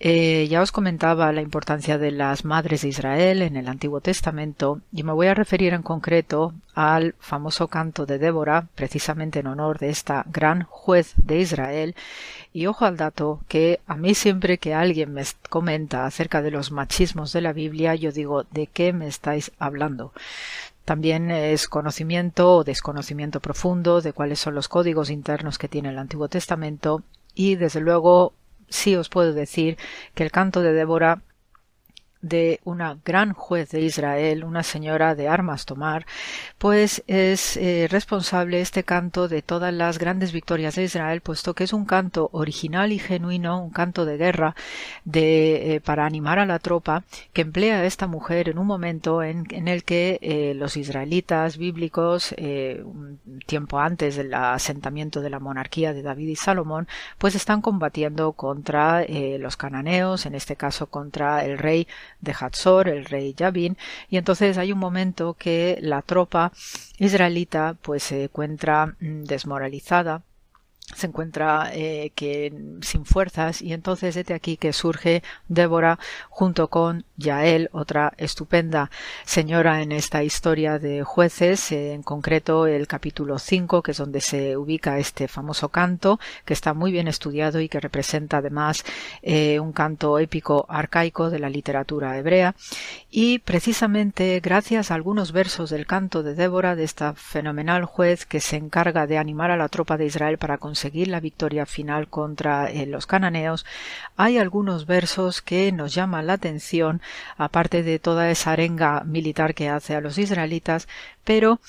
Eh, ya os comentaba la importancia de las madres de Israel en el Antiguo Testamento y me voy a referir en concreto al famoso canto de Débora, precisamente en honor de esta gran juez de Israel, y ojo al dato que a mí siempre que alguien me comenta acerca de los machismos de la Biblia, yo digo, ¿de qué me estáis hablando? También es conocimiento o desconocimiento profundo de cuáles son los códigos internos que tiene el Antiguo Testamento y desde luego sí os puedo decir que el canto de Débora de una gran juez de Israel, una señora de armas tomar, pues es eh, responsable este canto de todas las grandes victorias de Israel, puesto que es un canto original y genuino, un canto de guerra de, eh, para animar a la tropa que emplea a esta mujer en un momento en, el que eh, los israelitas bíblicos, un tiempo antes del asentamiento de la monarquía de David y Salomón, pues están combatiendo contra los cananeos, en este caso contra el rey de Hatzor, el rey Yavin, y entonces hay un momento que la tropa israelita pues se encuentra mm, desmoralizada se encuentra eh, que sin fuerzas. Y entonces desde aquí que surge Débora junto con Yael, otra estupenda señora en esta historia de jueces, eh, en concreto el capítulo 5, que es donde se ubica este famoso canto, que está muy bien estudiado y que representa además eh, un canto épico arcaico de la literatura hebrea. Y precisamente gracias a algunos versos del canto de Débora, de esta fenomenal juez que se encarga de animar a la tropa de Israel para conseguir la victoria final contra eh, los cananeos, hay algunos versos que nos llaman la atención aparte de toda esa arenga militar que hace a los israelitas, pero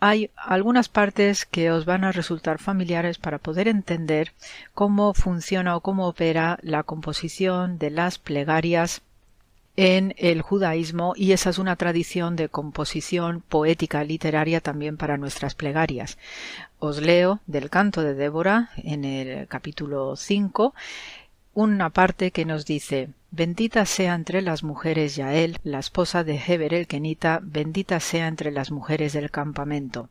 hay algunas partes que os van a resultar familiares para poder entender cómo funciona o cómo opera la composición de las plegarias en el judaísmo y esa es una tradición de composición poética literaria también para nuestras plegarias. Os leo del canto de Débora en el capítulo 5 una parte que nos dice Bendita sea entre las mujeres Yael, la esposa de Heber el Kenita, bendita sea entre las mujeres del campamento.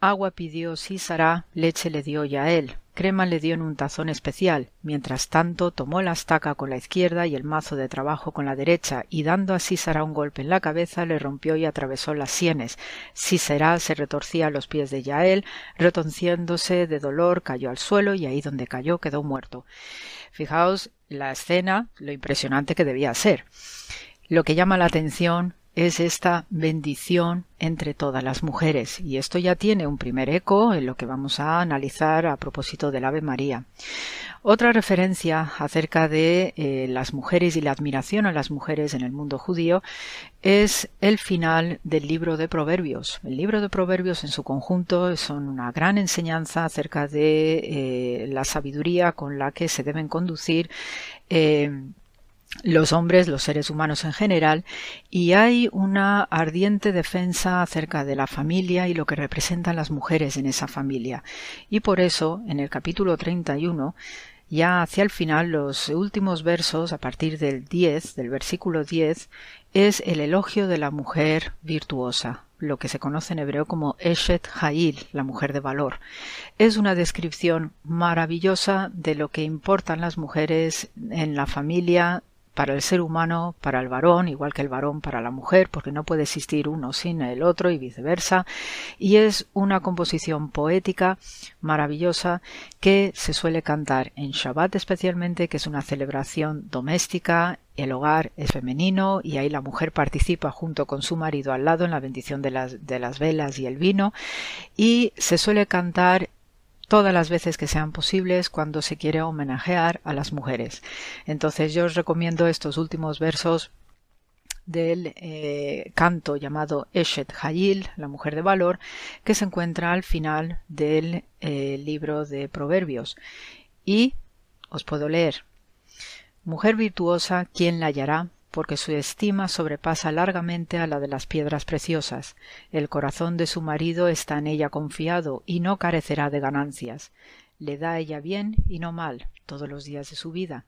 Agua pidió Sísara, leche le dio Yael, crema le dio en un tazón especial. Mientras tanto, tomó la estaca con la izquierda y el mazo de trabajo con la derecha, y dando a Sísara un golpe en la cabeza, le rompió y atravesó las sienes. Sísara se retorcía a los pies de Yael, retonciéndose de dolor, cayó al suelo y ahí donde cayó quedó muerto. Fijaos la escena, lo impresionante que debía ser. Lo que llama la atención es esta bendición entre todas las mujeres. Y esto ya tiene un primer eco en lo que vamos a analizar a propósito del Ave María. Otra referencia acerca de eh, las mujeres y la admiración a las mujeres en el mundo judío es el final del libro de Proverbios. El libro de Proverbios en su conjunto son una gran enseñanza acerca de eh, la sabiduría con la que se deben conducir eh, los hombres, los seres humanos en general, y hay una ardiente defensa acerca de la familia y lo que representan las mujeres en esa familia. Y por eso, en el capítulo 31, ya hacia el final, los últimos versos, a partir del 10, del versículo 10, es el elogio de la mujer virtuosa, lo que se conoce en hebreo como Eshet Ha'il, la mujer de valor. Es una descripción maravillosa de lo que importan las mujeres en la familia para el ser humano, para el varón, igual que el varón para la mujer, porque no puede existir uno sin el otro y viceversa. Y es una composición poética maravillosa que se suele cantar en Shabbat especialmente, que es una celebración doméstica el hogar es femenino y ahí la mujer participa junto con su marido al lado en la bendición de las, de las velas y el vino y se suele cantar todas las veces que sean posibles cuando se quiere homenajear a las mujeres. Entonces yo os recomiendo estos últimos versos del eh, canto llamado Eshet Hayil, la mujer de valor, que se encuentra al final del eh, libro de Proverbios. Y os puedo leer. Mujer virtuosa, ¿quién la hallará? Porque su estima sobrepasa largamente a la de las piedras preciosas. El corazón de su marido está en ella confiado y no carecerá de ganancias. Le da ella bien y no mal todos los días de su vida.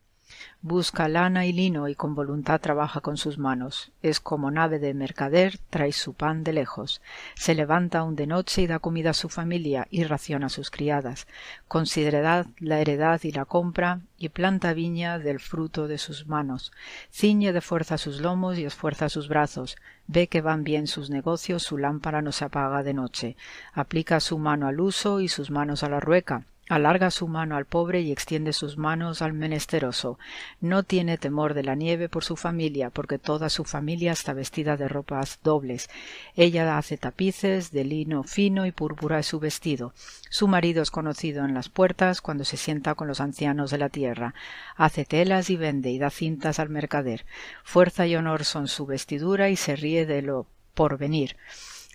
Busca lana y lino y con voluntad trabaja con sus manos. Es como nave de mercader, trae su pan de lejos. Se levanta aún de noche y da comida a su familia y raciona a sus criadas. Considerad la heredad y la compra y planta viña del fruto de sus manos. Ciñe de fuerza sus lomos y esfuerza sus brazos. Ve que van bien sus negocios, su lámpara no se apaga de noche. Aplica su mano al uso y sus manos a la rueca Alarga su mano al pobre y extiende sus manos al menesteroso. No tiene temor de la nieve por su familia, porque toda su familia está vestida de ropas dobles. Ella hace tapices de lino fino y púrpura es su vestido. Su marido es conocido en las puertas cuando se sienta con los ancianos de la tierra. Hace telas y vende y da cintas al mercader. Fuerza y honor son su vestidura y se ríe de lo por venir.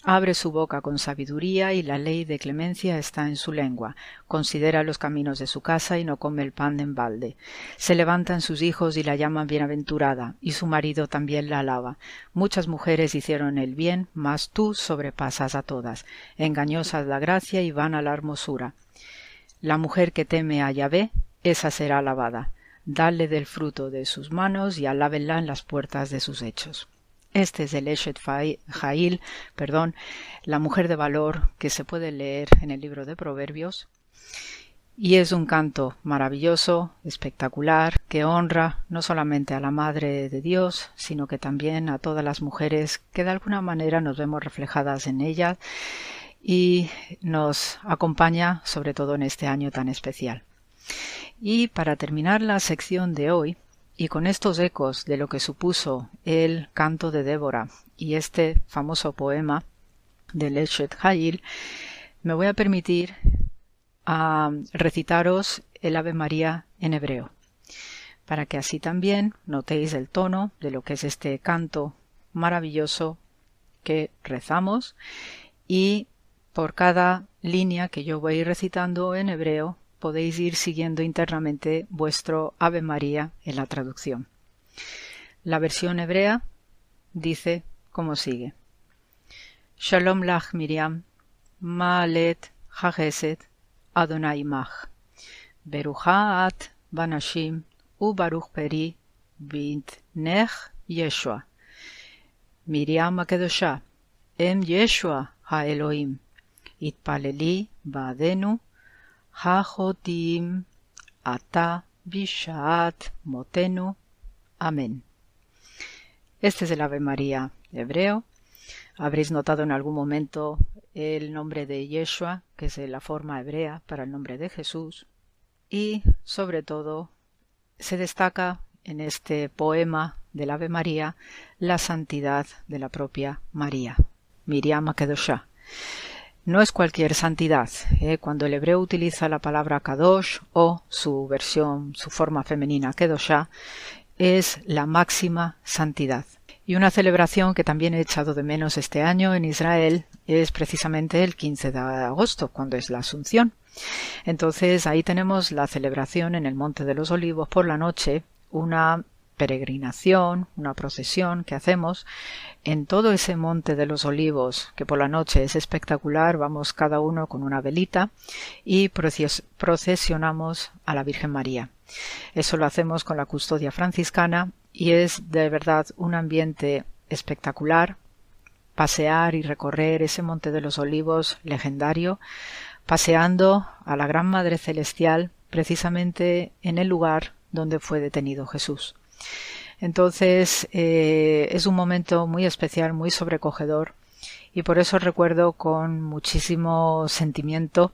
Abre su boca con sabiduría y la ley de clemencia está en su lengua. Considera los caminos de su casa y no come el pan en balde. Se levantan sus hijos y la llaman bienaventurada, y su marido también la alaba. Muchas mujeres hicieron el bien, mas tú sobrepasas a todas. Engañosa es la gracia y vana la hermosura. La mujer que teme a Yahvé, esa será alabada. Dale del fruto de sus manos y alábenla en las puertas de sus hechos. Este es el Eshet Jail, perdón, la mujer de valor que se puede leer en el libro de Proverbios. Y es un canto maravilloso, espectacular, que honra no solamente a la Madre de Dios, sino que también a todas las mujeres que de alguna manera nos vemos reflejadas en ella y nos acompaña sobre todo en este año tan especial. Y para terminar la sección de hoy, y con estos ecos de lo que supuso el canto de Débora y este famoso poema de Leshet Hayil, me voy a permitir a recitaros el Ave María en hebreo, para que así también notéis el tono de lo que es este canto maravilloso que rezamos y por cada línea que yo voy recitando en hebreo podéis ir siguiendo internamente vuestro Ave María en la traducción. La versión hebrea dice como sigue. Shalom lach Miriam, Maalet Hageset Adonai Mach, Beruchaat Banashim U Baruch Peri Bint Nech Yeshua. Miriam Akedosha, Em Yeshua Ha-Elohim, Itpaleli Baadenu Hajotim Ata Bishaat Motenu. Amén. Este es el Ave María hebreo. Habréis notado en algún momento el nombre de Yeshua, que es la forma hebrea para el nombre de Jesús. Y, sobre todo, se destaca en este poema del Ave María la santidad de la propia María, Miriam Akedoshá. No es cualquier santidad. ¿eh? Cuando el hebreo utiliza la palabra kadosh o su versión, su forma femenina kedosha, es la máxima santidad. Y una celebración que también he echado de menos este año en Israel es precisamente el 15 de agosto, cuando es la Asunción. Entonces ahí tenemos la celebración en el Monte de los Olivos por la noche, una peregrinación, una procesión que hacemos en todo ese monte de los olivos, que por la noche es espectacular, vamos cada uno con una velita y procesionamos a la Virgen María. Eso lo hacemos con la custodia franciscana y es de verdad un ambiente espectacular, pasear y recorrer ese monte de los olivos legendario, paseando a la Gran Madre Celestial precisamente en el lugar donde fue detenido Jesús. Entonces eh, es un momento muy especial, muy sobrecogedor y por eso recuerdo con muchísimo sentimiento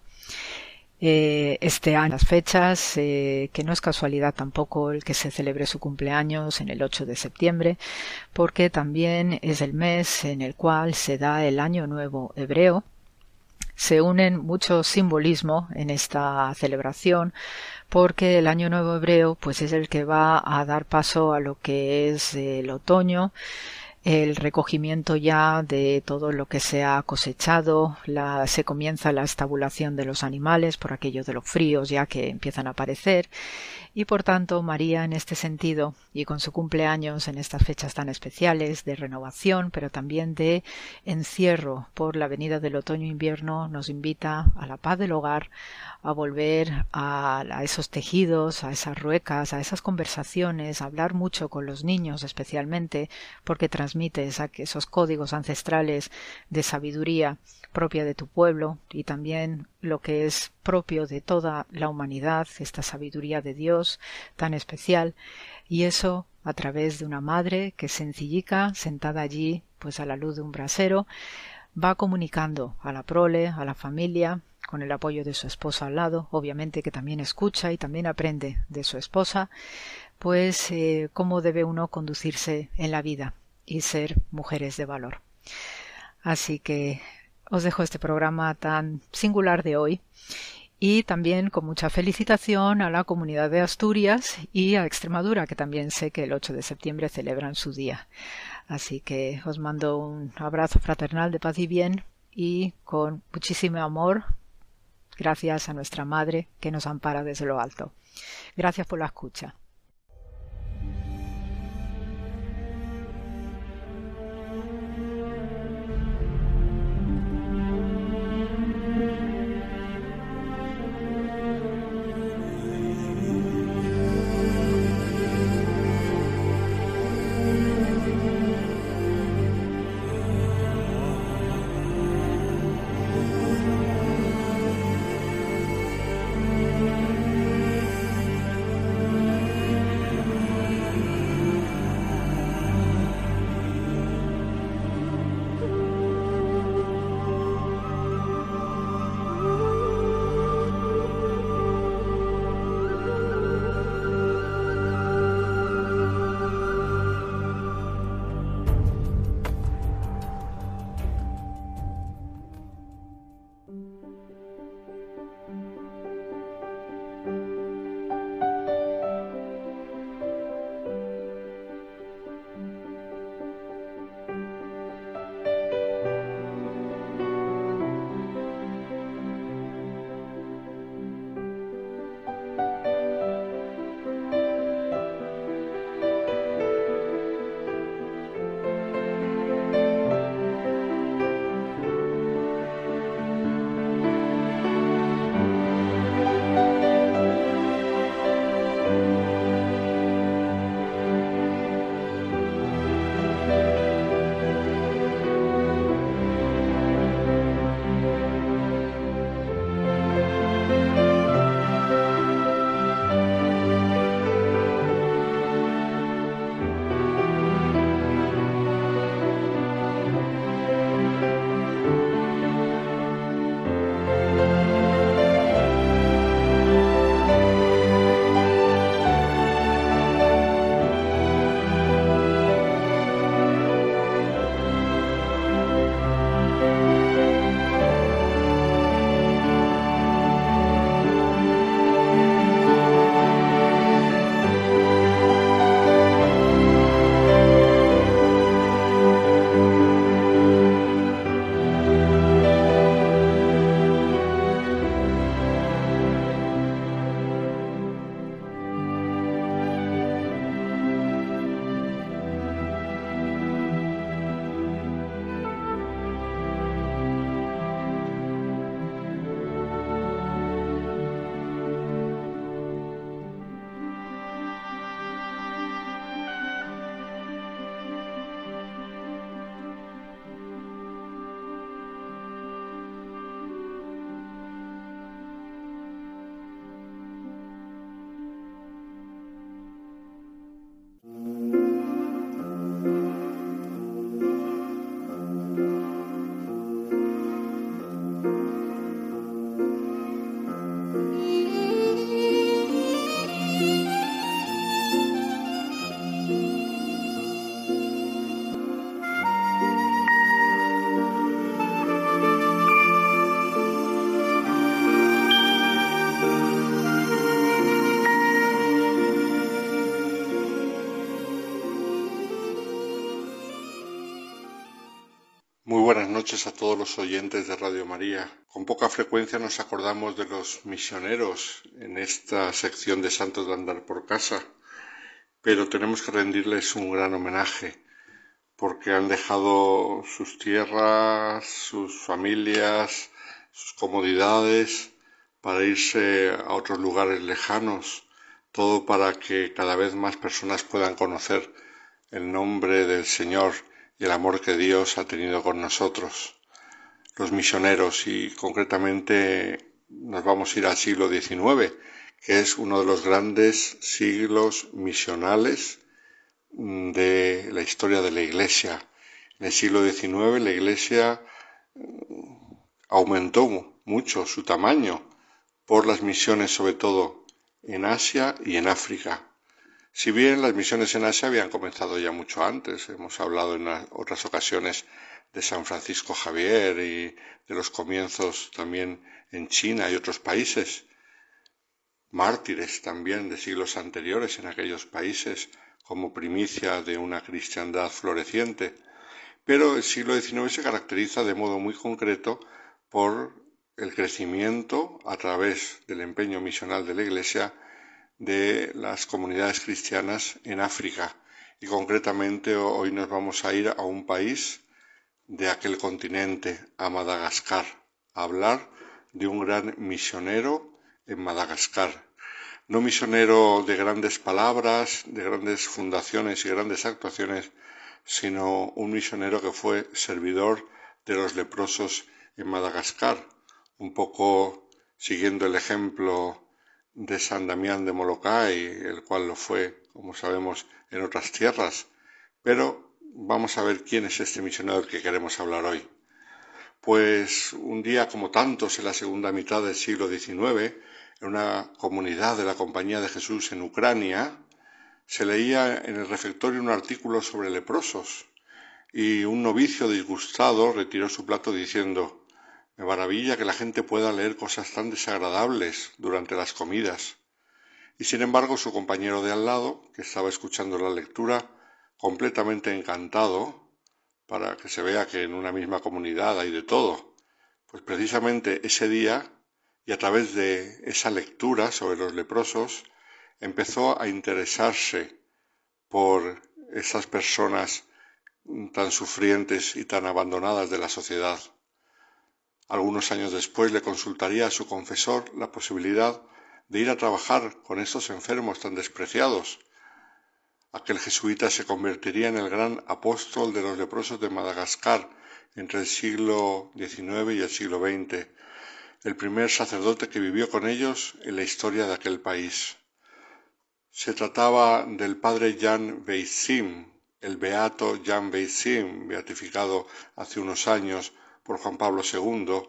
eh, este año las fechas, eh, que no es casualidad tampoco el que se celebre su cumpleaños en el 8 de septiembre, porque también es el mes en el cual se da el Año Nuevo Hebreo. Se unen mucho simbolismo en esta celebración, porque el Año Nuevo Hebreo pues es el que va a dar paso a lo que es el otoño, el recogimiento ya de todo lo que se ha cosechado, la, se comienza la estabulación de los animales por aquello de los fríos ya que empiezan a aparecer y por tanto María en este sentido y con su cumpleaños en estas fechas tan especiales de renovación pero también de encierro por la venida del otoño-invierno nos invita a la paz del hogar, a volver a, esos tejidos, a esas ruecas, a esas conversaciones, a hablar mucho con los niños especialmente, porque transmites esos códigos ancestrales de sabiduría propia de tu pueblo y también lo que es propio de toda la humanidad, esta sabiduría de Dios tan especial, y eso a través de una madre que sencillica, sentada allí, pues a la luz de un brasero, va comunicando a la prole, a la familia, con el apoyo de su esposa al lado, obviamente que también escucha y también aprende de su esposa, pues eh, cómo debe uno conducirse en la vida y ser mujeres de valor. Así que os dejo este programa tan singular de hoy y también con mucha felicitación a la comunidad de Asturias y a Extremadura, que también sé que el 8 de septiembre celebran su día. Así que os mando un abrazo fraternal de paz y bien y con muchísimo amor gracias a nuestra Madre que nos ampara desde lo alto. Gracias por la escucha. A todos los oyentes de Radio María. Con poca frecuencia nos acordamos de los misioneros en esta sección de Santos de Andar por Casa, pero tenemos que rendirles un gran homenaje porque han dejado sus tierras, sus familias, sus comodidades para irse a otros lugares lejanos, todo para que cada vez más personas puedan conocer el nombre del Señor y el amor que Dios ha tenido con nosotros, los misioneros, y concretamente nos vamos a ir al siglo XIX, que es uno de los grandes siglos misionales de la historia de la Iglesia. En el siglo XIX la Iglesia mm, aumentó mucho su tamaño por las misiones, sobre todo en Asia y en África. Si bien las misiones en Asia habían comenzado ya mucho antes, hemos hablado en otras ocasiones de San Francisco Javier y de los comienzos también en China y otros países, mártires también de siglos anteriores en aquellos países como primicia de una cristiandad floreciente. Pero el siglo XIX se caracteriza de modo muy concreto por el crecimiento a través del empeño misional de la Iglesia de las comunidades cristianas en África. Y concretamente hoy nos vamos a ir a un país de aquel continente, a Madagascar, a hablar de un gran misionero en Madagascar. No misionero de grandes palabras, de grandes fundaciones y grandes actuaciones, sino un misionero que fue servidor de los leprosos en Madagascar, un poco siguiendo el ejemplo de San Damián de Molokai, el cual lo fue, como sabemos, en otras tierras. Pero vamos a ver quién es este misionero del que queremos hablar hoy. Pues un día como tantos en la segunda mitad del siglo XIX, en una comunidad de la Compañía de Jesús en Ucrania, se leía en el refectorio un artículo sobre leprosos y un novicio disgustado retiró su plato diciendo me maravilla que la gente pueda leer cosas tan desagradables durante las comidas. Y sin embargo su compañero de al lado, que estaba escuchando la lectura, completamente encantado, para que se vea que en una misma comunidad hay de todo, pues precisamente ese día, y a través de esa lectura sobre los leprosos, empezó a interesarse por esas personas tan sufrientes y tan abandonadas de la sociedad. Algunos años después le consultaría a su confesor la posibilidad de ir a trabajar con estos enfermos tan despreciados. Aquel jesuita se convertiría en el gran apóstol de los leprosos de Madagascar entre el siglo XIX y el siglo XX, el primer sacerdote que vivió con ellos en la historia de aquel país. Se trataba del padre Jan Beissim, el beato Jan Beissim, beatificado hace unos años por Juan Pablo II,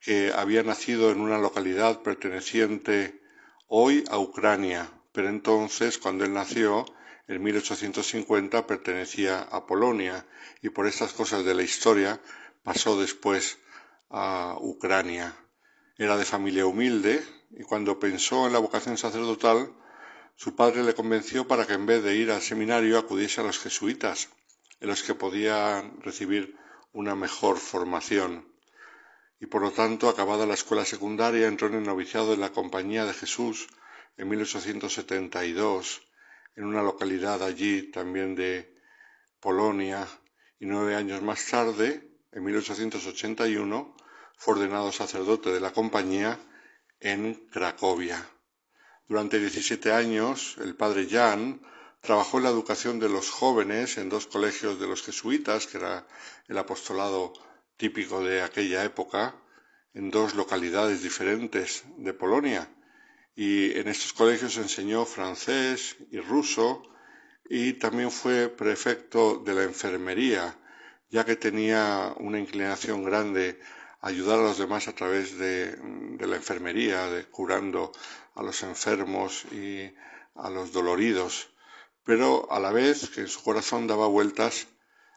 que había nacido en una localidad perteneciente hoy a Ucrania, pero entonces, cuando él nació, en 1850 pertenecía a Polonia y por estas cosas de la historia pasó después a Ucrania. Era de familia humilde y cuando pensó en la vocación sacerdotal, su padre le convenció para que en vez de ir al seminario acudiese a los jesuitas, en los que podía recibir una mejor formación y por lo tanto, acabada la escuela secundaria, entró en el noviciado de la Compañía de Jesús en 1872, en una localidad allí también de Polonia, y nueve años más tarde, en 1881, fue ordenado sacerdote de la Compañía en Cracovia. Durante 17 años, el padre Jan Trabajó en la educación de los jóvenes en dos colegios de los jesuitas, que era el apostolado típico de aquella época, en dos localidades diferentes de Polonia. Y en estos colegios enseñó francés y ruso y también fue prefecto de la enfermería, ya que tenía una inclinación grande a ayudar a los demás a través de, de la enfermería, de curando a los enfermos y a los doloridos pero a la vez que en su corazón daba vueltas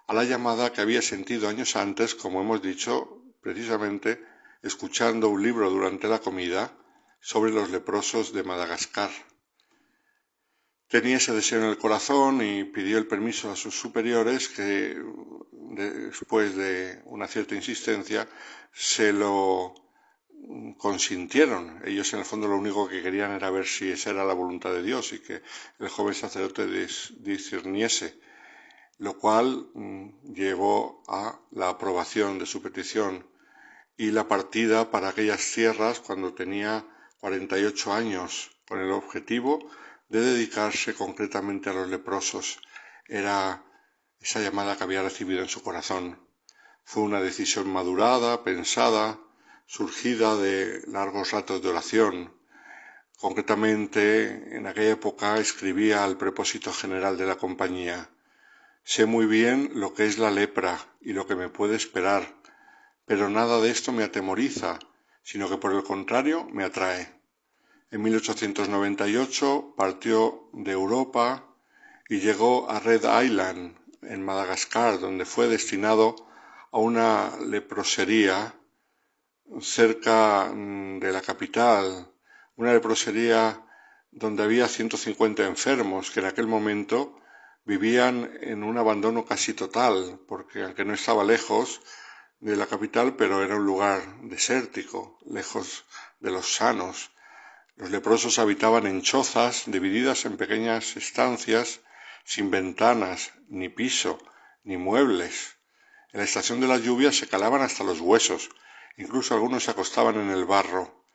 a la llamada que había sentido años antes, como hemos dicho, precisamente escuchando un libro durante la comida sobre los leprosos de Madagascar. tenía ese deseo en el corazón y pidió el permiso a sus superiores que después de una cierta insistencia se lo consintieron. Ellos en el fondo lo único que querían era ver si esa era la voluntad de Dios y que el joven sacerdote discerniese, lo cual mm, llevó a la aprobación de su petición y la partida para aquellas tierras cuando tenía 48 años con el objetivo de dedicarse concretamente a los leprosos. Era esa llamada que había recibido en su corazón. Fue una decisión madurada, pensada, surgida de largos ratos de oración. Concretamente, en aquella época escribía al propósito general de la compañía. Sé muy bien lo que es la lepra y lo que me puede esperar, pero nada de esto me atemoriza, sino que por el contrario me atrae. En 1898 partió de Europa y llegó a Red Island, en Madagascar, donde fue destinado a una leprosería cerca mm, de la capital, una leprosería donde había 150 enfermos que en aquel momento vivían en un abandono casi total, porque aunque no estaba lejos de la capital, pero era un lugar desértico, lejos de los sanos, los leprosos habitaban en chozas divididas en pequeñas estancias sin ventanas, ni piso, ni muebles. En la estación de las lluvias se calaban hasta los huesos, incluso algunos se acostaban en el barro.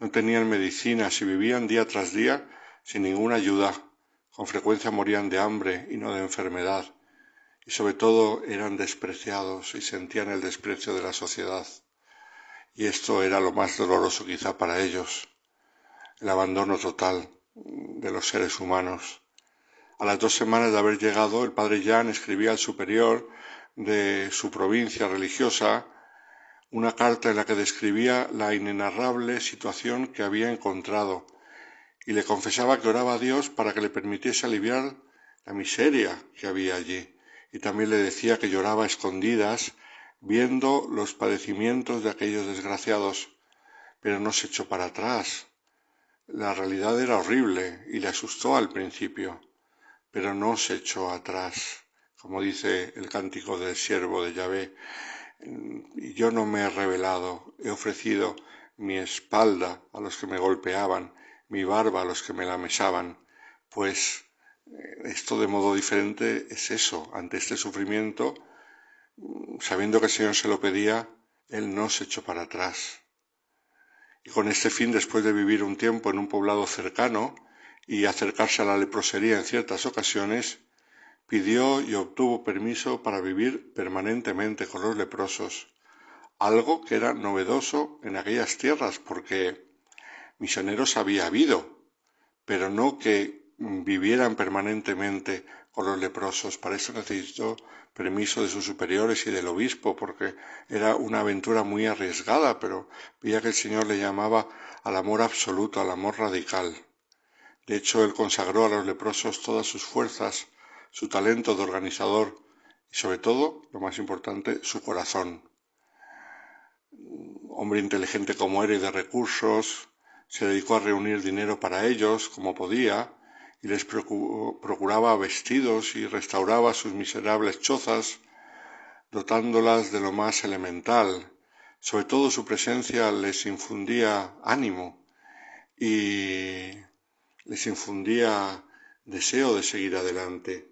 No tenían medicinas y vivían día tras día sin ninguna ayuda. Con frecuencia morían de hambre y no de enfermedad. Y sobre todo eran despreciados y sentían el desprecio de la sociedad. Y esto era lo más doloroso quizá para ellos el abandono total de los seres humanos. A las dos semanas de haber llegado, el padre Jan escribía al superior de su provincia religiosa una carta en la que describía la inenarrable situación que había encontrado y le confesaba que oraba a Dios para que le permitiese aliviar la miseria que había allí. Y también le decía que lloraba a escondidas viendo los padecimientos de aquellos desgraciados, pero no se echó para atrás, la realidad era horrible y le asustó al principio, pero no se echó atrás, como dice el cántico del siervo de Yahvé. Y yo no me he revelado, he ofrecido mi espalda a los que me golpeaban, mi barba a los que me la mesaban, pues eh, esto de modo diferente es eso, ante este sufrimiento, sabiendo que el Señor se lo pedía, Él no se echó para atrás, y con este fin, después de vivir un tiempo en un poblado cercano y acercarse a la leprosería en ciertas ocasiones, pidió y obtuvo permiso para vivir permanentemente con los leprosos, algo que era novedoso en aquellas tierras porque misioneros había habido, pero no que vivieran permanentemente con los leprosos. Para eso necesitó permiso de sus superiores y del obispo, porque era una aventura muy arriesgada, pero veía que el Señor le llamaba al amor absoluto, al amor radical. De hecho, él consagró a los leprosos todas sus fuerzas, su talento de organizador y sobre todo, lo más importante, su corazón. Hombre inteligente como era y de recursos, se dedicó a reunir dinero para ellos como podía, y les procuraba vestidos y restauraba sus miserables chozas, dotándolas de lo más elemental. Sobre todo su presencia les infundía ánimo y les infundía deseo de seguir adelante,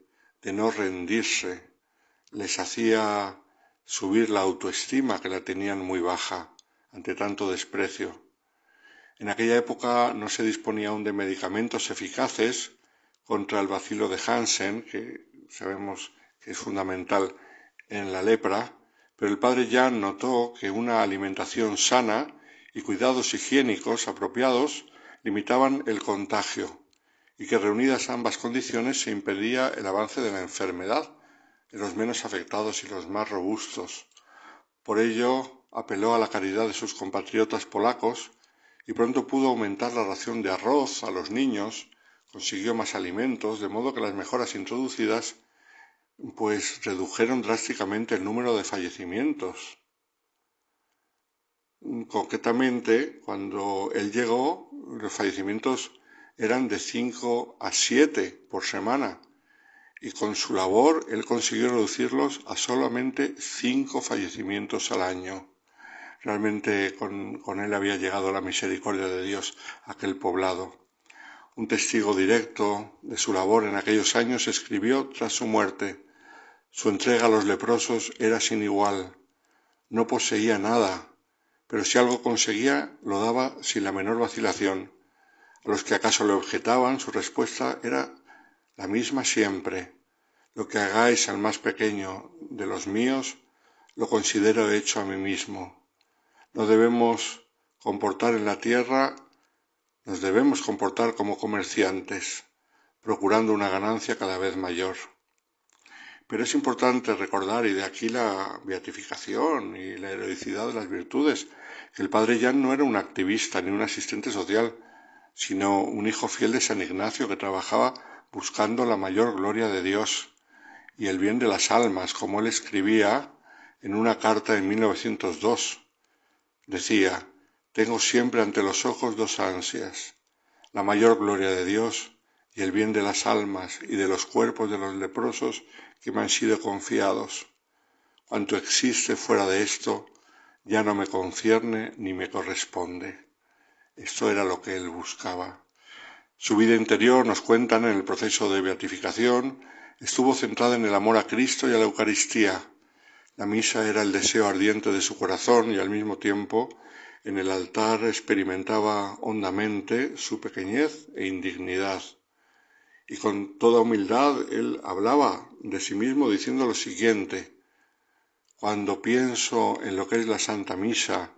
de no rendirse, les hacía subir la autoestima que la tenían muy baja ante tanto desprecio. En aquella época no se disponía aún de medicamentos eficaces contra el bacilo de Hansen, que sabemos que es fundamental en la lepra, pero el padre Jan notó que una alimentación sana y cuidados higiénicos apropiados limitaban el contagio y que reunidas ambas condiciones se impedía el avance de la enfermedad en los menos afectados y los más robustos. Por ello apeló a la caridad de sus compatriotas polacos y pronto pudo aumentar la ración de arroz a los niños consiguió más alimentos, de modo que las mejoras introducidas pues redujeron drásticamente el número de fallecimientos. Concretamente, cuando él llegó, los fallecimientos eran de cinco a siete por semana y con su labor él consiguió reducirlos a solamente cinco fallecimientos al año. Realmente con, con, él había llegado la misericordia de Dios a aquel poblado. Un testigo directo de su labor en aquellos años escribió tras su muerte, su entrega a los leprosos era sin igual. No poseía nada, pero si algo conseguía, lo daba sin la menor vacilación. Los que acaso le objetaban, su respuesta era la misma siempre. Lo que hagáis al más pequeño de los míos, lo considero hecho a mí mismo. No debemos comportar en la tierra, nos debemos comportar como comerciantes, procurando una ganancia cada vez mayor. Pero es importante recordar, y de aquí la beatificación y la heroicidad de las virtudes, que el padre Jan no era un activista ni un asistente social, sino un hijo fiel de San Ignacio que trabajaba buscando la mayor gloria de Dios y el bien de las almas, como él escribía en una carta en 1902. Decía, tengo siempre ante los ojos dos ansias, la mayor gloria de Dios y el bien de las almas y de los cuerpos de los leprosos que me han sido confiados. Cuanto existe fuera de esto ya no me concierne ni me corresponde. Esto era lo que él buscaba. Su vida interior, nos cuentan en el proceso de beatificación, estuvo centrada en el amor a Cristo y a la Eucaristía. La misa era el deseo ardiente de su corazón y al mismo tiempo en el altar experimentaba hondamente su pequeñez e indignidad y con toda humildad él hablaba de sí mismo diciendo lo siguiente, cuando pienso en lo que es la Santa Misa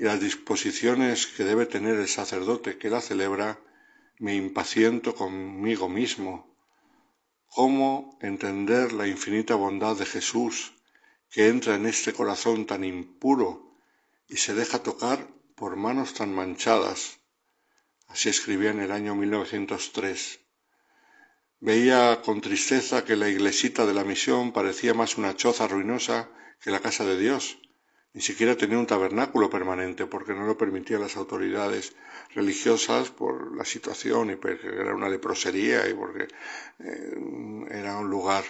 y las disposiciones que debe tener el sacerdote que la celebra, me impaciento conmigo mismo. ¿Cómo entender la infinita bondad de Jesús que entra en este corazón tan impuro y se deja tocar por manos tan manchadas? Así escribía en el año 1903. Veía con tristeza que la iglesita de la misión parecía más una choza ruinosa que la casa de Dios. Ni siquiera tenía un tabernáculo permanente porque no lo permitían las autoridades religiosas por la situación y porque era una leprosería y porque eh, era un lugar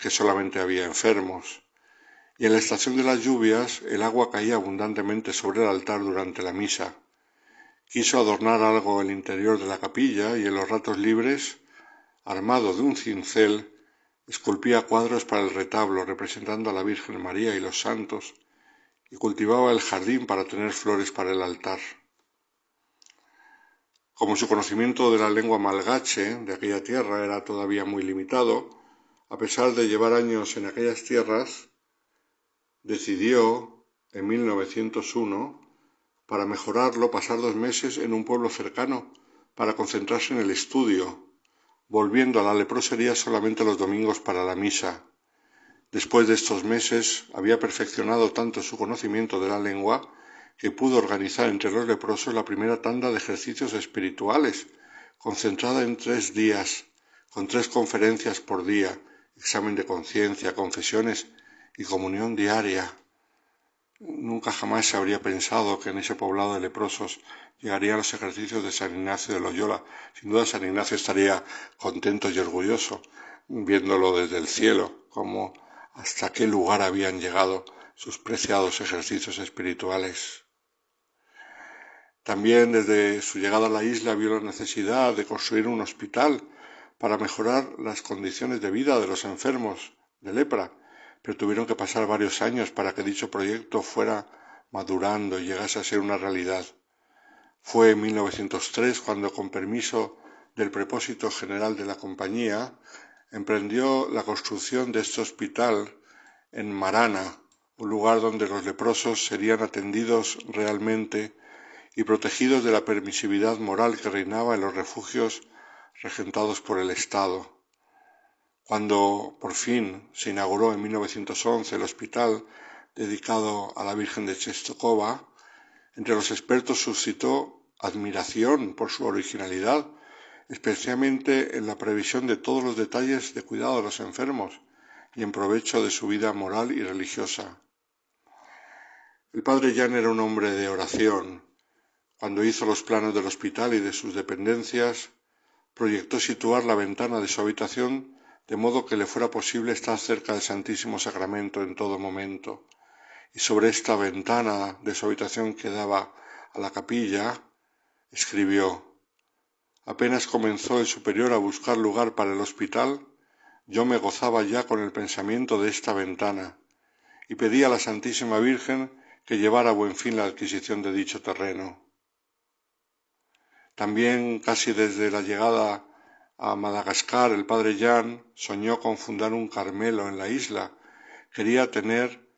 que solamente había enfermos. Y en la estación de las lluvias el agua caía abundantemente sobre el altar durante la misa. Quiso adornar algo el interior de la capilla y en los ratos libres armado de un cincel, esculpía cuadros para el retablo representando a la Virgen María y los santos, y cultivaba el jardín para tener flores para el altar. Como su conocimiento de la lengua malgache de aquella tierra era todavía muy limitado, a pesar de llevar años en aquellas tierras, decidió en 1901, para mejorarlo, pasar dos meses en un pueblo cercano para concentrarse en el estudio volviendo a la leprosería solamente los domingos para la misa. Después de estos meses había perfeccionado tanto su conocimiento de la lengua que pudo organizar entre los leprosos la primera tanda de ejercicios espirituales, concentrada en tres días, con tres conferencias por día, examen de conciencia, confesiones y comunión diaria. Nunca jamás se habría pensado que en ese poblado de leprosos llegarían los ejercicios de San Ignacio de Loyola. Sin duda San Ignacio estaría contento y orgulloso viéndolo desde el cielo, como hasta qué lugar habían llegado sus preciados ejercicios espirituales. También desde su llegada a la isla vio la necesidad de construir un hospital para mejorar las condiciones de vida de los enfermos de lepra pero tuvieron que pasar varios años para que dicho proyecto fuera madurando y llegase a ser una realidad. Fue en 1903 cuando, con permiso del propósito general de la compañía, emprendió la construcción de este hospital en Marana, un lugar donde los leprosos serían atendidos realmente y protegidos de la permisividad moral que reinaba en los refugios regentados por el Estado. Cuando por fin se inauguró en 1911 el hospital dedicado a la Virgen de Chestokova, entre los expertos suscitó admiración por su originalidad, especialmente en la previsión de todos los detalles de cuidado de los enfermos y en provecho de su vida moral y religiosa. El padre Jan era un hombre de oración. Cuando hizo los planos del hospital y de sus dependencias, proyectó situar la ventana de su habitación de modo que le fuera posible estar cerca del Santísimo Sacramento en todo momento. Y sobre esta ventana de su habitación que daba a la capilla, escribió Apenas comenzó el superior a buscar lugar para el hospital, yo me gozaba ya con el pensamiento de esta ventana, y pedí a la Santísima Virgen que llevara a buen fin la adquisición de dicho terreno. También casi desde la llegada a Madagascar el padre Jan soñó con fundar un Carmelo en la isla. Quería tener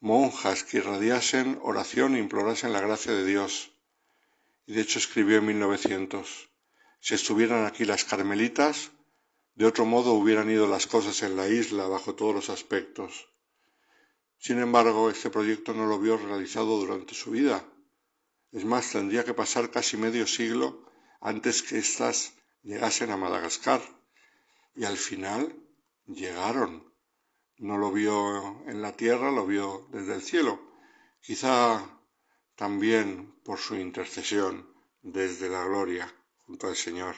monjas que irradiasen oración e implorasen la gracia de Dios. Y de hecho escribió en 1900, si estuvieran aquí las carmelitas, de otro modo hubieran ido las cosas en la isla bajo todos los aspectos. Sin embargo, este proyecto no lo vio realizado durante su vida. Es más, tendría que pasar casi medio siglo antes que éstas llegasen a Madagascar. Y al final llegaron. No lo vio en la tierra, lo vio desde el cielo. Quizá también por su intercesión desde la gloria junto al Señor.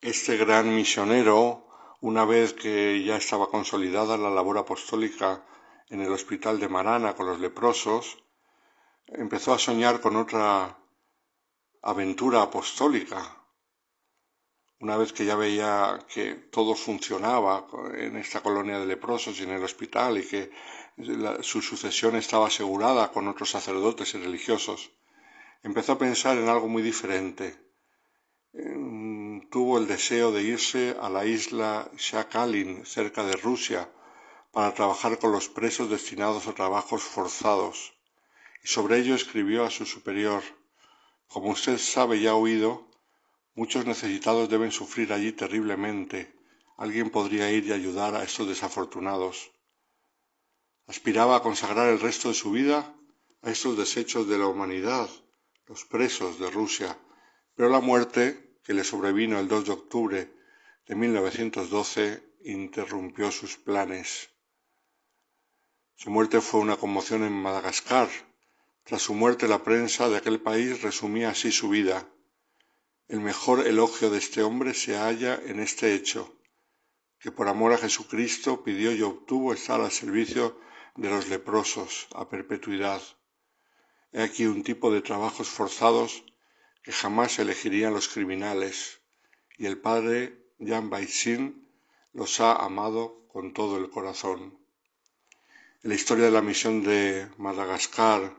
Este gran misionero, una vez que ya estaba consolidada la labor apostólica en el hospital de Marana con los leprosos, empezó a soñar con otra aventura apostólica. Una vez que ya veía que todo funcionaba en esta colonia de leprosos y en el hospital y que su sucesión estaba asegurada con otros sacerdotes y religiosos, empezó a pensar en algo muy diferente. tuvo el deseo de irse a la isla Shakalin, cerca de Rusia, para trabajar con los presos destinados a trabajos forzados, y sobre ello escribió a su superior Como usted sabe y ha oído, muchos necesitados deben sufrir allí terriblemente. Alguien podría ir y ayudar a estos desafortunados. Aspiraba a consagrar el resto de su vida a estos desechos de la humanidad, los presos de Rusia, pero la muerte, que le sobrevino el 2 de octubre de 1912, interrumpió sus planes. Su muerte fue una conmoción en Madagascar. Tras su muerte la prensa de aquel país resumía así su vida. El mejor elogio de este hombre se halla en este hecho, que por amor a Jesucristo pidió y obtuvo estar al servicio de los leprosos a perpetuidad. He aquí un tipo de trabajos forzados que jamás elegirían los criminales, y el padre Jan Baisin los ha amado con todo el corazón. En la historia de la misión de Madagascar,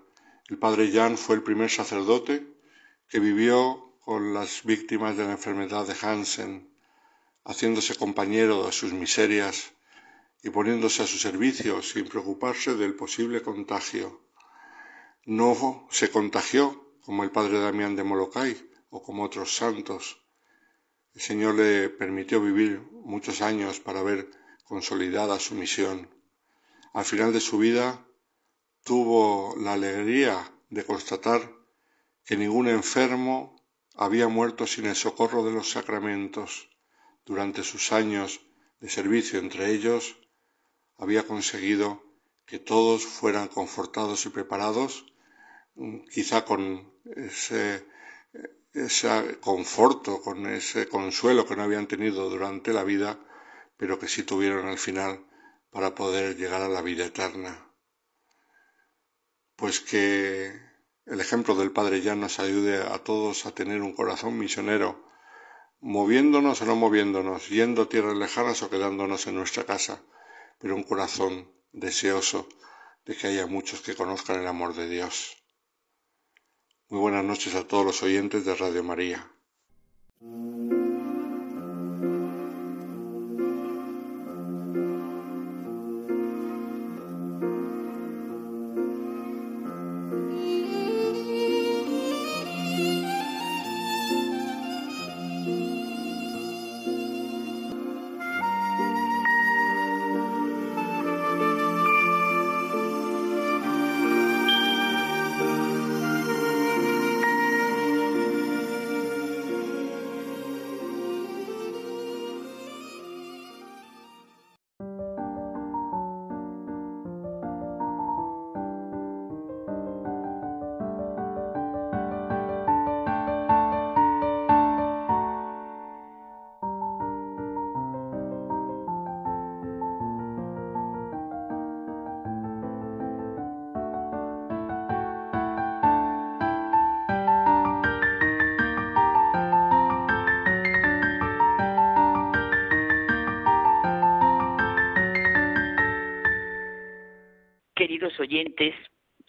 el padre Jan fue el primer sacerdote que vivió con las víctimas de la enfermedad de Hansen, haciéndose compañero de sus miserias y poniéndose a su servicio sin preocuparse del posible contagio. No se contagió como el padre Damián de Molokai o como otros santos. El Señor le permitió vivir muchos años para ver consolidada su misión. Al final de su vida tuvo la alegría de constatar que ningún enfermo había muerto sin el socorro de los sacramentos. Durante sus años de servicio entre ellos, había conseguido que todos fueran confortados y preparados, quizá con ese, ese conforto, con ese consuelo que no habían tenido durante la vida, pero que sí tuvieron al final para poder llegar a la vida eterna. Pues que el ejemplo del Padre ya nos ayude a todos a tener un corazón misionero, moviéndonos o no moviéndonos, yendo a tierras lejanas o quedándonos en nuestra casa, pero un corazón deseoso de que haya muchos que conozcan el amor de Dios. Muy buenas noches a todos los oyentes de Radio María.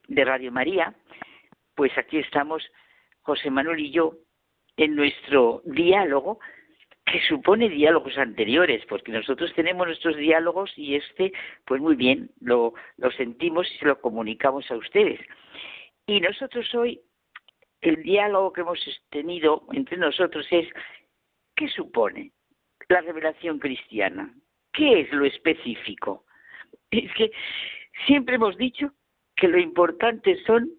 De Radio María, pues aquí estamos José Manuel y yo en nuestro diálogo que supone diálogos anteriores, porque nosotros tenemos nuestros diálogos y este, pues muy bien, lo, lo sentimos y se lo comunicamos a ustedes. Y nosotros hoy, el diálogo que hemos tenido entre nosotros es, ¿qué supone la revelación cristiana? ¿Qué es lo específico? Es que siempre hemos dicho que lo importante son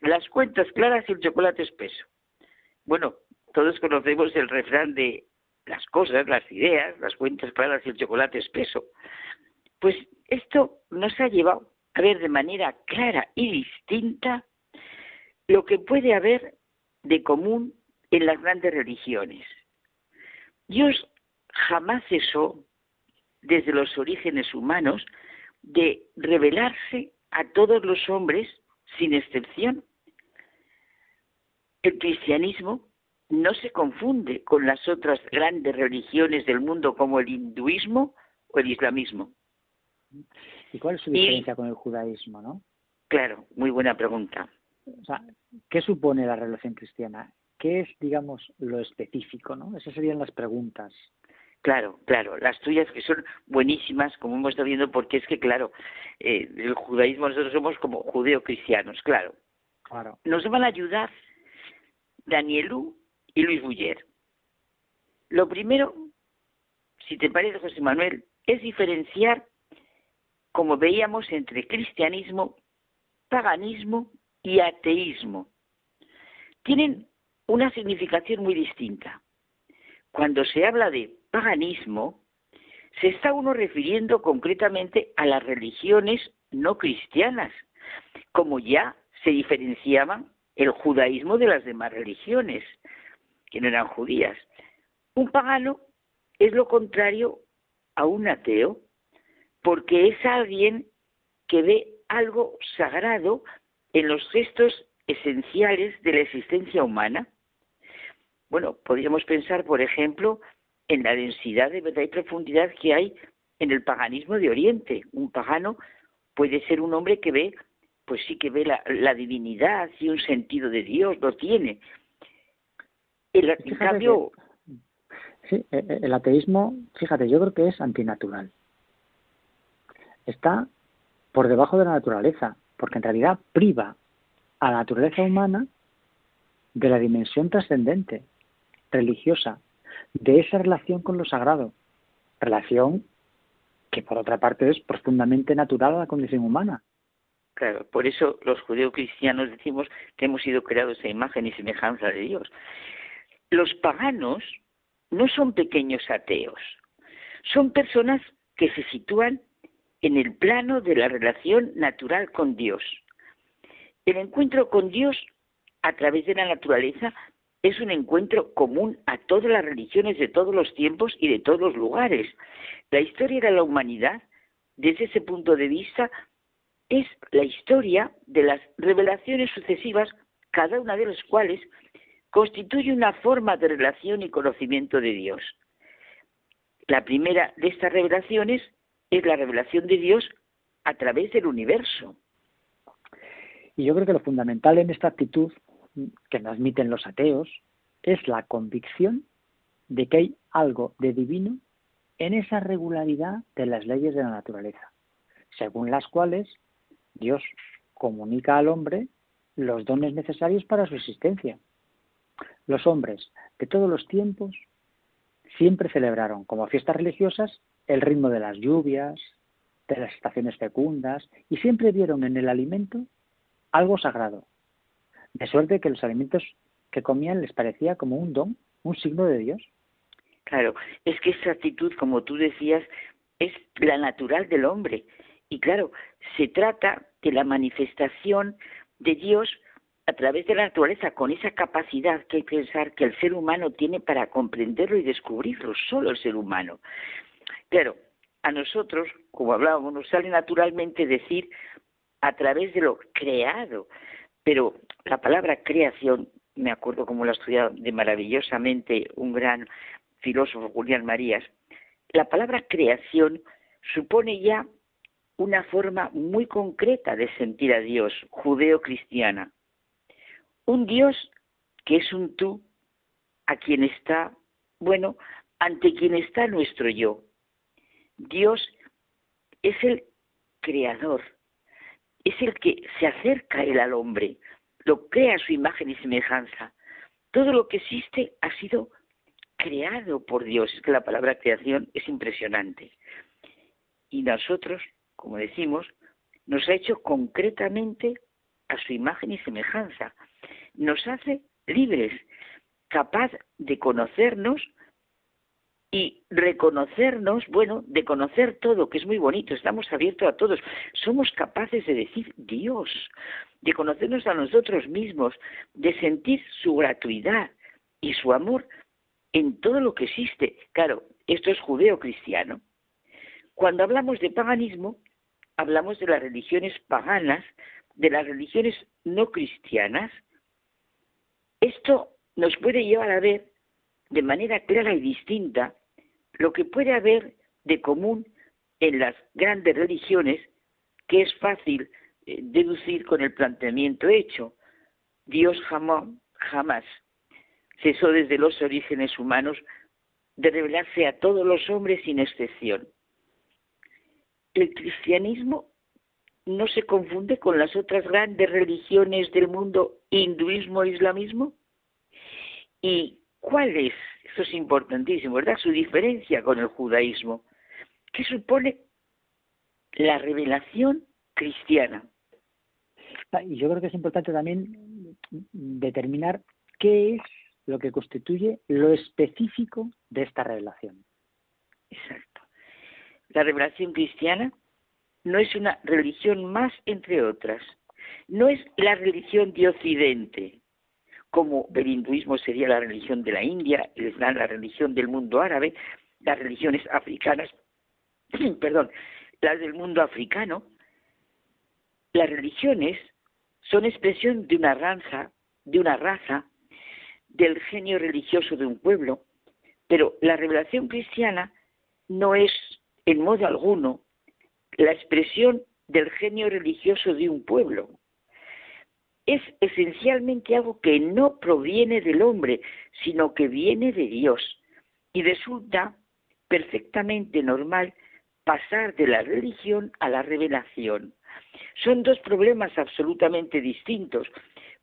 las cuentas claras y el chocolate espeso. Bueno, todos conocemos el refrán de las cosas, las ideas, las cuentas claras y el chocolate espeso. Pues esto nos ha llevado a ver de manera clara y distinta lo que puede haber de común en las grandes religiones. Dios jamás cesó, desde los orígenes humanos, de revelarse a todos los hombres sin excepción. El cristianismo no se confunde con las otras grandes religiones del mundo como el hinduismo o el islamismo. ¿Y cuál es su diferencia con el judaísmo, no? Claro, muy buena pregunta. O sea, ¿qué supone la religión cristiana? ¿Qué es, digamos, lo específico, no? Esas serían las preguntas. Claro, claro, las tuyas que son buenísimas, como hemos estado viendo, porque es que, claro, eh, el judaísmo nosotros somos como judeo-cristianos, claro. Claro. Nos van a ayudar Danielú y Luis Buller. Lo primero, si te parece, José Manuel, es diferenciar, como veíamos, entre cristianismo, paganismo y ateísmo. Tienen una significación muy distinta. Cuando se habla de paganismo, se está uno refiriendo concretamente a las religiones no cristianas, como ya se diferenciaban el judaísmo de las demás religiones que no eran judías. Un pagano es lo contrario a un ateo, porque es alguien que ve algo sagrado en los gestos esenciales de la existencia humana. Bueno, podríamos pensar, por ejemplo, en la densidad de verdad y profundidad que hay en el paganismo de Oriente. Un pagano puede ser un hombre que ve, pues sí que ve la, la divinidad y un sentido de Dios, lo tiene, el, cambio... sí, e, e, el ateísmo, fíjate, yo creo que es antinatural. Está por debajo de la naturaleza, porque en realidad priva a la naturaleza humana de la dimensión trascendente, religiosa, de esa relación con lo sagrado, relación que por otra parte es profundamente natural a la condición humana. Claro, por eso los judeocristianos decimos que hemos sido creados a imagen y semejanza de Dios. Los paganos no son pequeños ateos, son personas que se sitúan en el plano de la relación natural con Dios. El encuentro con Dios a través de la naturaleza es un encuentro común a todas las religiones de todos los tiempos y de todos los lugares. La historia de la humanidad, desde ese punto de vista, es la historia de las revelaciones sucesivas, cada una de las cuales constituye una forma de relación y conocimiento de Dios. La primera de estas revelaciones es la revelación de Dios a través del universo. Y yo creo que lo fundamental en esta actitud que nos admiten los ateos es la convicción de que hay algo de divino en esa regularidad de las leyes de la naturaleza, según las cuales Dios comunica al hombre los dones necesarios para su existencia. Los hombres de todos los tiempos siempre celebraron como fiestas religiosas el ritmo de las lluvias, de las estaciones fecundas, y siempre vieron en el alimento algo sagrado, de suerte que los alimentos que comían les parecía como un don, un signo de Dios. Claro, es que esa actitud, como tú decías, es la natural del hombre. Y claro, se trata de la manifestación de Dios a través de la naturaleza, con esa capacidad que hay que pensar que el ser humano tiene para comprenderlo y descubrirlo, solo el ser humano. Claro, a nosotros, como hablábamos, nos sale naturalmente decir a través de lo creado, pero la palabra creación, me acuerdo como lo ha estudiado de maravillosamente un gran filósofo, Julián Marías, la palabra creación supone ya una forma muy concreta de sentir a Dios, judeo-cristiana. Un Dios que es un tú a quien está, bueno, ante quien está nuestro yo. Dios es el creador, es el que se acerca él al hombre, lo crea su imagen y semejanza. Todo lo que existe ha sido creado por Dios. Es que la palabra creación es impresionante. Y nosotros, como decimos, nos ha hecho concretamente a su imagen y semejanza. Nos hace libres, capaz de conocernos y reconocernos, bueno, de conocer todo, que es muy bonito, estamos abiertos a todos, somos capaces de decir Dios, de conocernos a nosotros mismos, de sentir su gratuidad y su amor en todo lo que existe. Claro, esto es judeo-cristiano. Cuando hablamos de paganismo, hablamos de las religiones paganas, de las religiones no cristianas. Esto nos puede llevar a ver de manera clara y distinta lo que puede haber de común en las grandes religiones, que es fácil eh, deducir con el planteamiento hecho. Dios jamás, jamás cesó desde los orígenes humanos de revelarse a todos los hombres sin excepción. El cristianismo no se confunde con las otras grandes religiones del mundo, hinduismo e islamismo. ¿Y cuál es, eso es importantísimo, ¿verdad? Su diferencia con el judaísmo. ¿Qué supone la revelación cristiana? Ah, y yo creo que es importante también determinar qué es lo que constituye lo específico de esta revelación. Exacto. La revelación cristiana no es una religión más entre otras. No es la religión de Occidente, como el hinduismo sería la religión de la India, el Islam la religión del mundo árabe, las religiones africanas, perdón, las del mundo africano. Las religiones son expresión de una raza, de una raza del genio religioso de un pueblo, pero la revelación cristiana no es en modo alguno la expresión del genio religioso de un pueblo. Es esencialmente algo que no proviene del hombre, sino que viene de Dios. Y resulta perfectamente normal pasar de la religión a la revelación. Son dos problemas absolutamente distintos,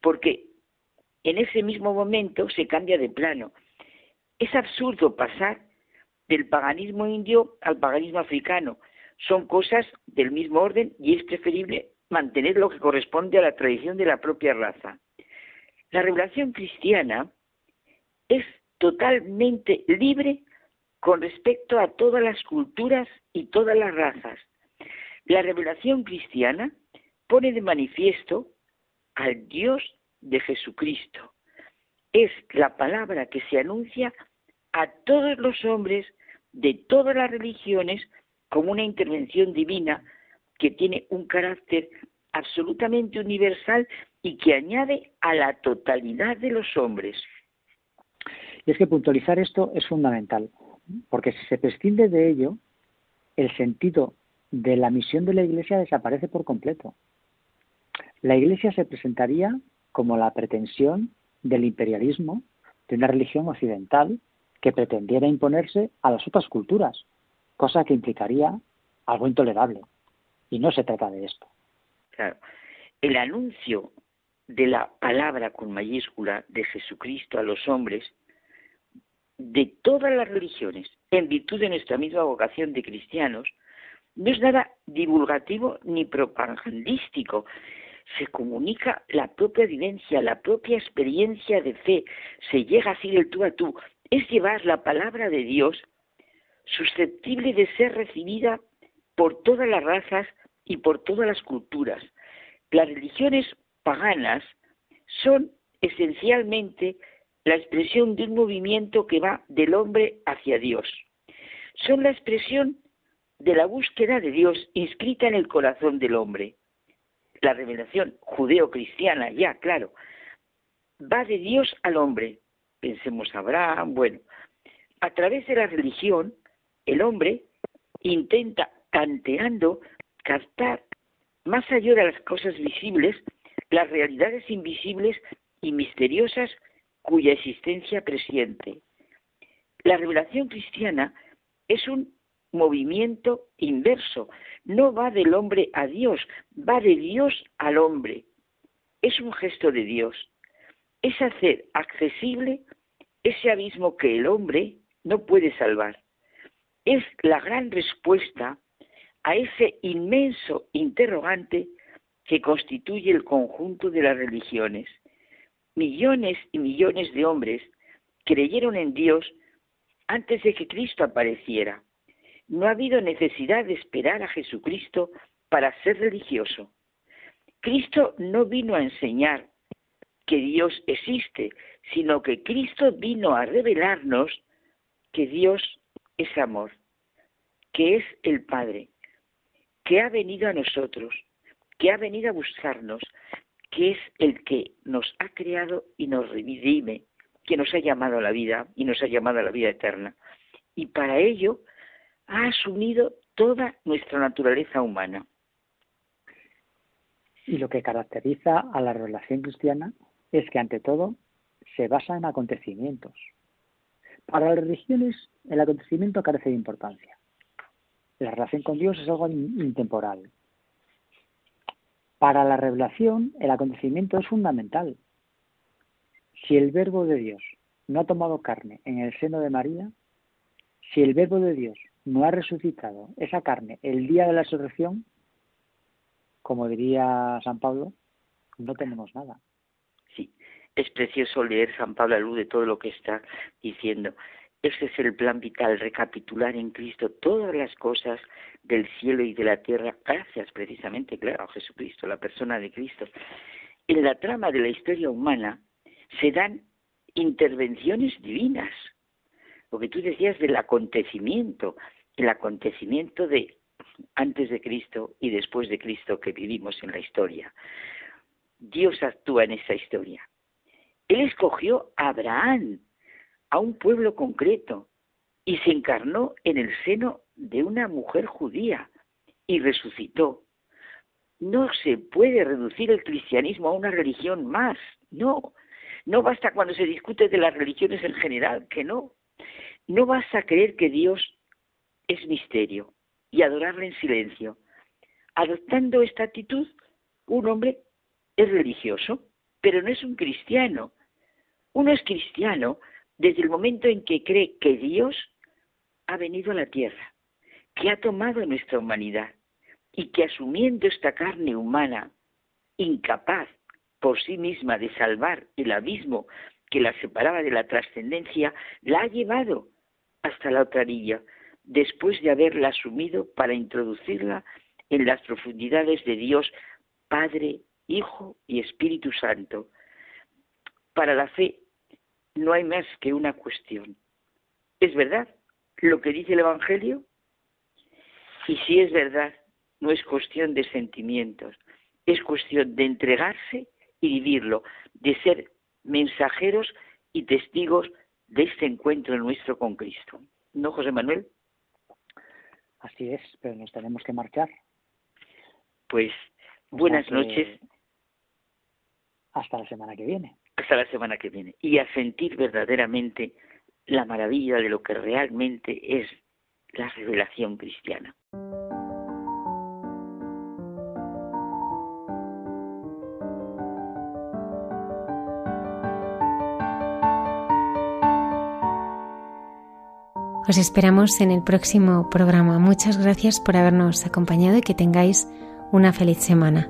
porque en ese mismo momento se cambia de plano. Es absurdo pasar del paganismo indio al paganismo africano. Son cosas del mismo orden y es preferible mantener lo que corresponde a la tradición de la propia raza. La revelación cristiana es totalmente libre con respecto a todas las culturas y todas las razas. La revelación cristiana pone de manifiesto al Dios de Jesucristo. Es la palabra que se anuncia a todos los hombres de todas las religiones como una intervención divina que tiene un carácter absolutamente universal y que añade a la totalidad de los hombres. Y es que puntualizar esto es fundamental, porque si se prescinde de ello, el sentido de la misión de la Iglesia desaparece por completo. La Iglesia se presentaría como la pretensión del imperialismo de una religión occidental que pretendiera imponerse a las otras culturas, cosa que implicaría algo intolerable. Y no se trata de esto. Claro. El anuncio de la palabra con mayúscula de Jesucristo a los hombres de todas las religiones, en virtud de nuestra misma vocación de cristianos, no es nada divulgativo ni propagandístico, se comunica la propia vivencia, la propia experiencia de fe, se llega a ser el tú a tú, es llevar la palabra de Dios susceptible de ser recibida por todas las razas y por todas las culturas. Las religiones paganas son esencialmente la expresión de un movimiento que va del hombre hacia Dios. Son la expresión de la búsqueda de Dios inscrita en el corazón del hombre la revelación judeo-cristiana, ya, claro, va de Dios al hombre. Pensemos Abraham, bueno, a través de la religión, el hombre intenta, tanteando captar, más allá de las cosas visibles, las realidades invisibles y misteriosas cuya existencia presiente. La revelación cristiana es un movimiento inverso, no va del hombre a Dios, va de Dios al hombre. Es un gesto de Dios, es hacer accesible ese abismo que el hombre no puede salvar. Es la gran respuesta a ese inmenso interrogante que constituye el conjunto de las religiones. Millones y millones de hombres creyeron en Dios antes de que Cristo apareciera. No ha habido necesidad de esperar a Jesucristo para ser religioso. Cristo no vino a enseñar que Dios existe, sino que Cristo vino a revelarnos que Dios es amor, que es el Padre, que ha venido a nosotros, que ha venido a buscarnos, que es el que nos ha creado y nos redime, que nos ha llamado a la vida y nos ha llamado a la vida eterna. Y para ello ha asumido toda nuestra naturaleza humana. Y lo que caracteriza a la relación cristiana es que ante todo se basa en acontecimientos. Para las religiones el acontecimiento carece de importancia. La relación con Dios es algo intemporal. Para la revelación el acontecimiento es fundamental. Si el verbo de Dios no ha tomado carne en el seno de María, si el verbo de Dios no ha resucitado esa carne el día de la resurrección, como diría San Pablo, no tenemos nada. Sí, es precioso leer San Pablo a luz de todo lo que está diciendo. Ese es el plan vital, recapitular en Cristo todas las cosas del cielo y de la tierra, gracias precisamente, claro, a Jesucristo, la persona de Cristo. En la trama de la historia humana se dan intervenciones divinas, lo que tú decías del acontecimiento, el acontecimiento de antes de Cristo y después de Cristo que vivimos en la historia. Dios actúa en esa historia. Él escogió a Abraham, a un pueblo concreto, y se encarnó en el seno de una mujer judía y resucitó. No se puede reducir el cristianismo a una religión más, no. No basta cuando se discute de las religiones en general, que no. No basta creer que Dios es misterio y adorarle en silencio. Adoptando esta actitud, un hombre es religioso, pero no es un cristiano. Uno es cristiano desde el momento en que cree que Dios ha venido a la tierra, que ha tomado nuestra humanidad y que asumiendo esta carne humana, incapaz por sí misma de salvar el abismo que la separaba de la trascendencia, la ha llevado hasta la otra orilla, después de haberla asumido para introducirla en las profundidades de Dios Padre, Hijo y Espíritu Santo. Para la fe no hay más que una cuestión. ¿Es verdad lo que dice el Evangelio? Y si es verdad, no es cuestión de sentimientos, es cuestión de entregarse y vivirlo, de ser mensajeros y testigos de este encuentro nuestro con Cristo. ¿No, José Manuel? Así es, pero nos tenemos que marchar. Pues buenas noches. Hasta la semana que viene. Hasta la semana que viene. Y a sentir verdaderamente la maravilla de lo que realmente es la revelación cristiana. Os esperamos en el próximo programa. Muchas gracias por habernos acompañado y que tengáis una feliz semana.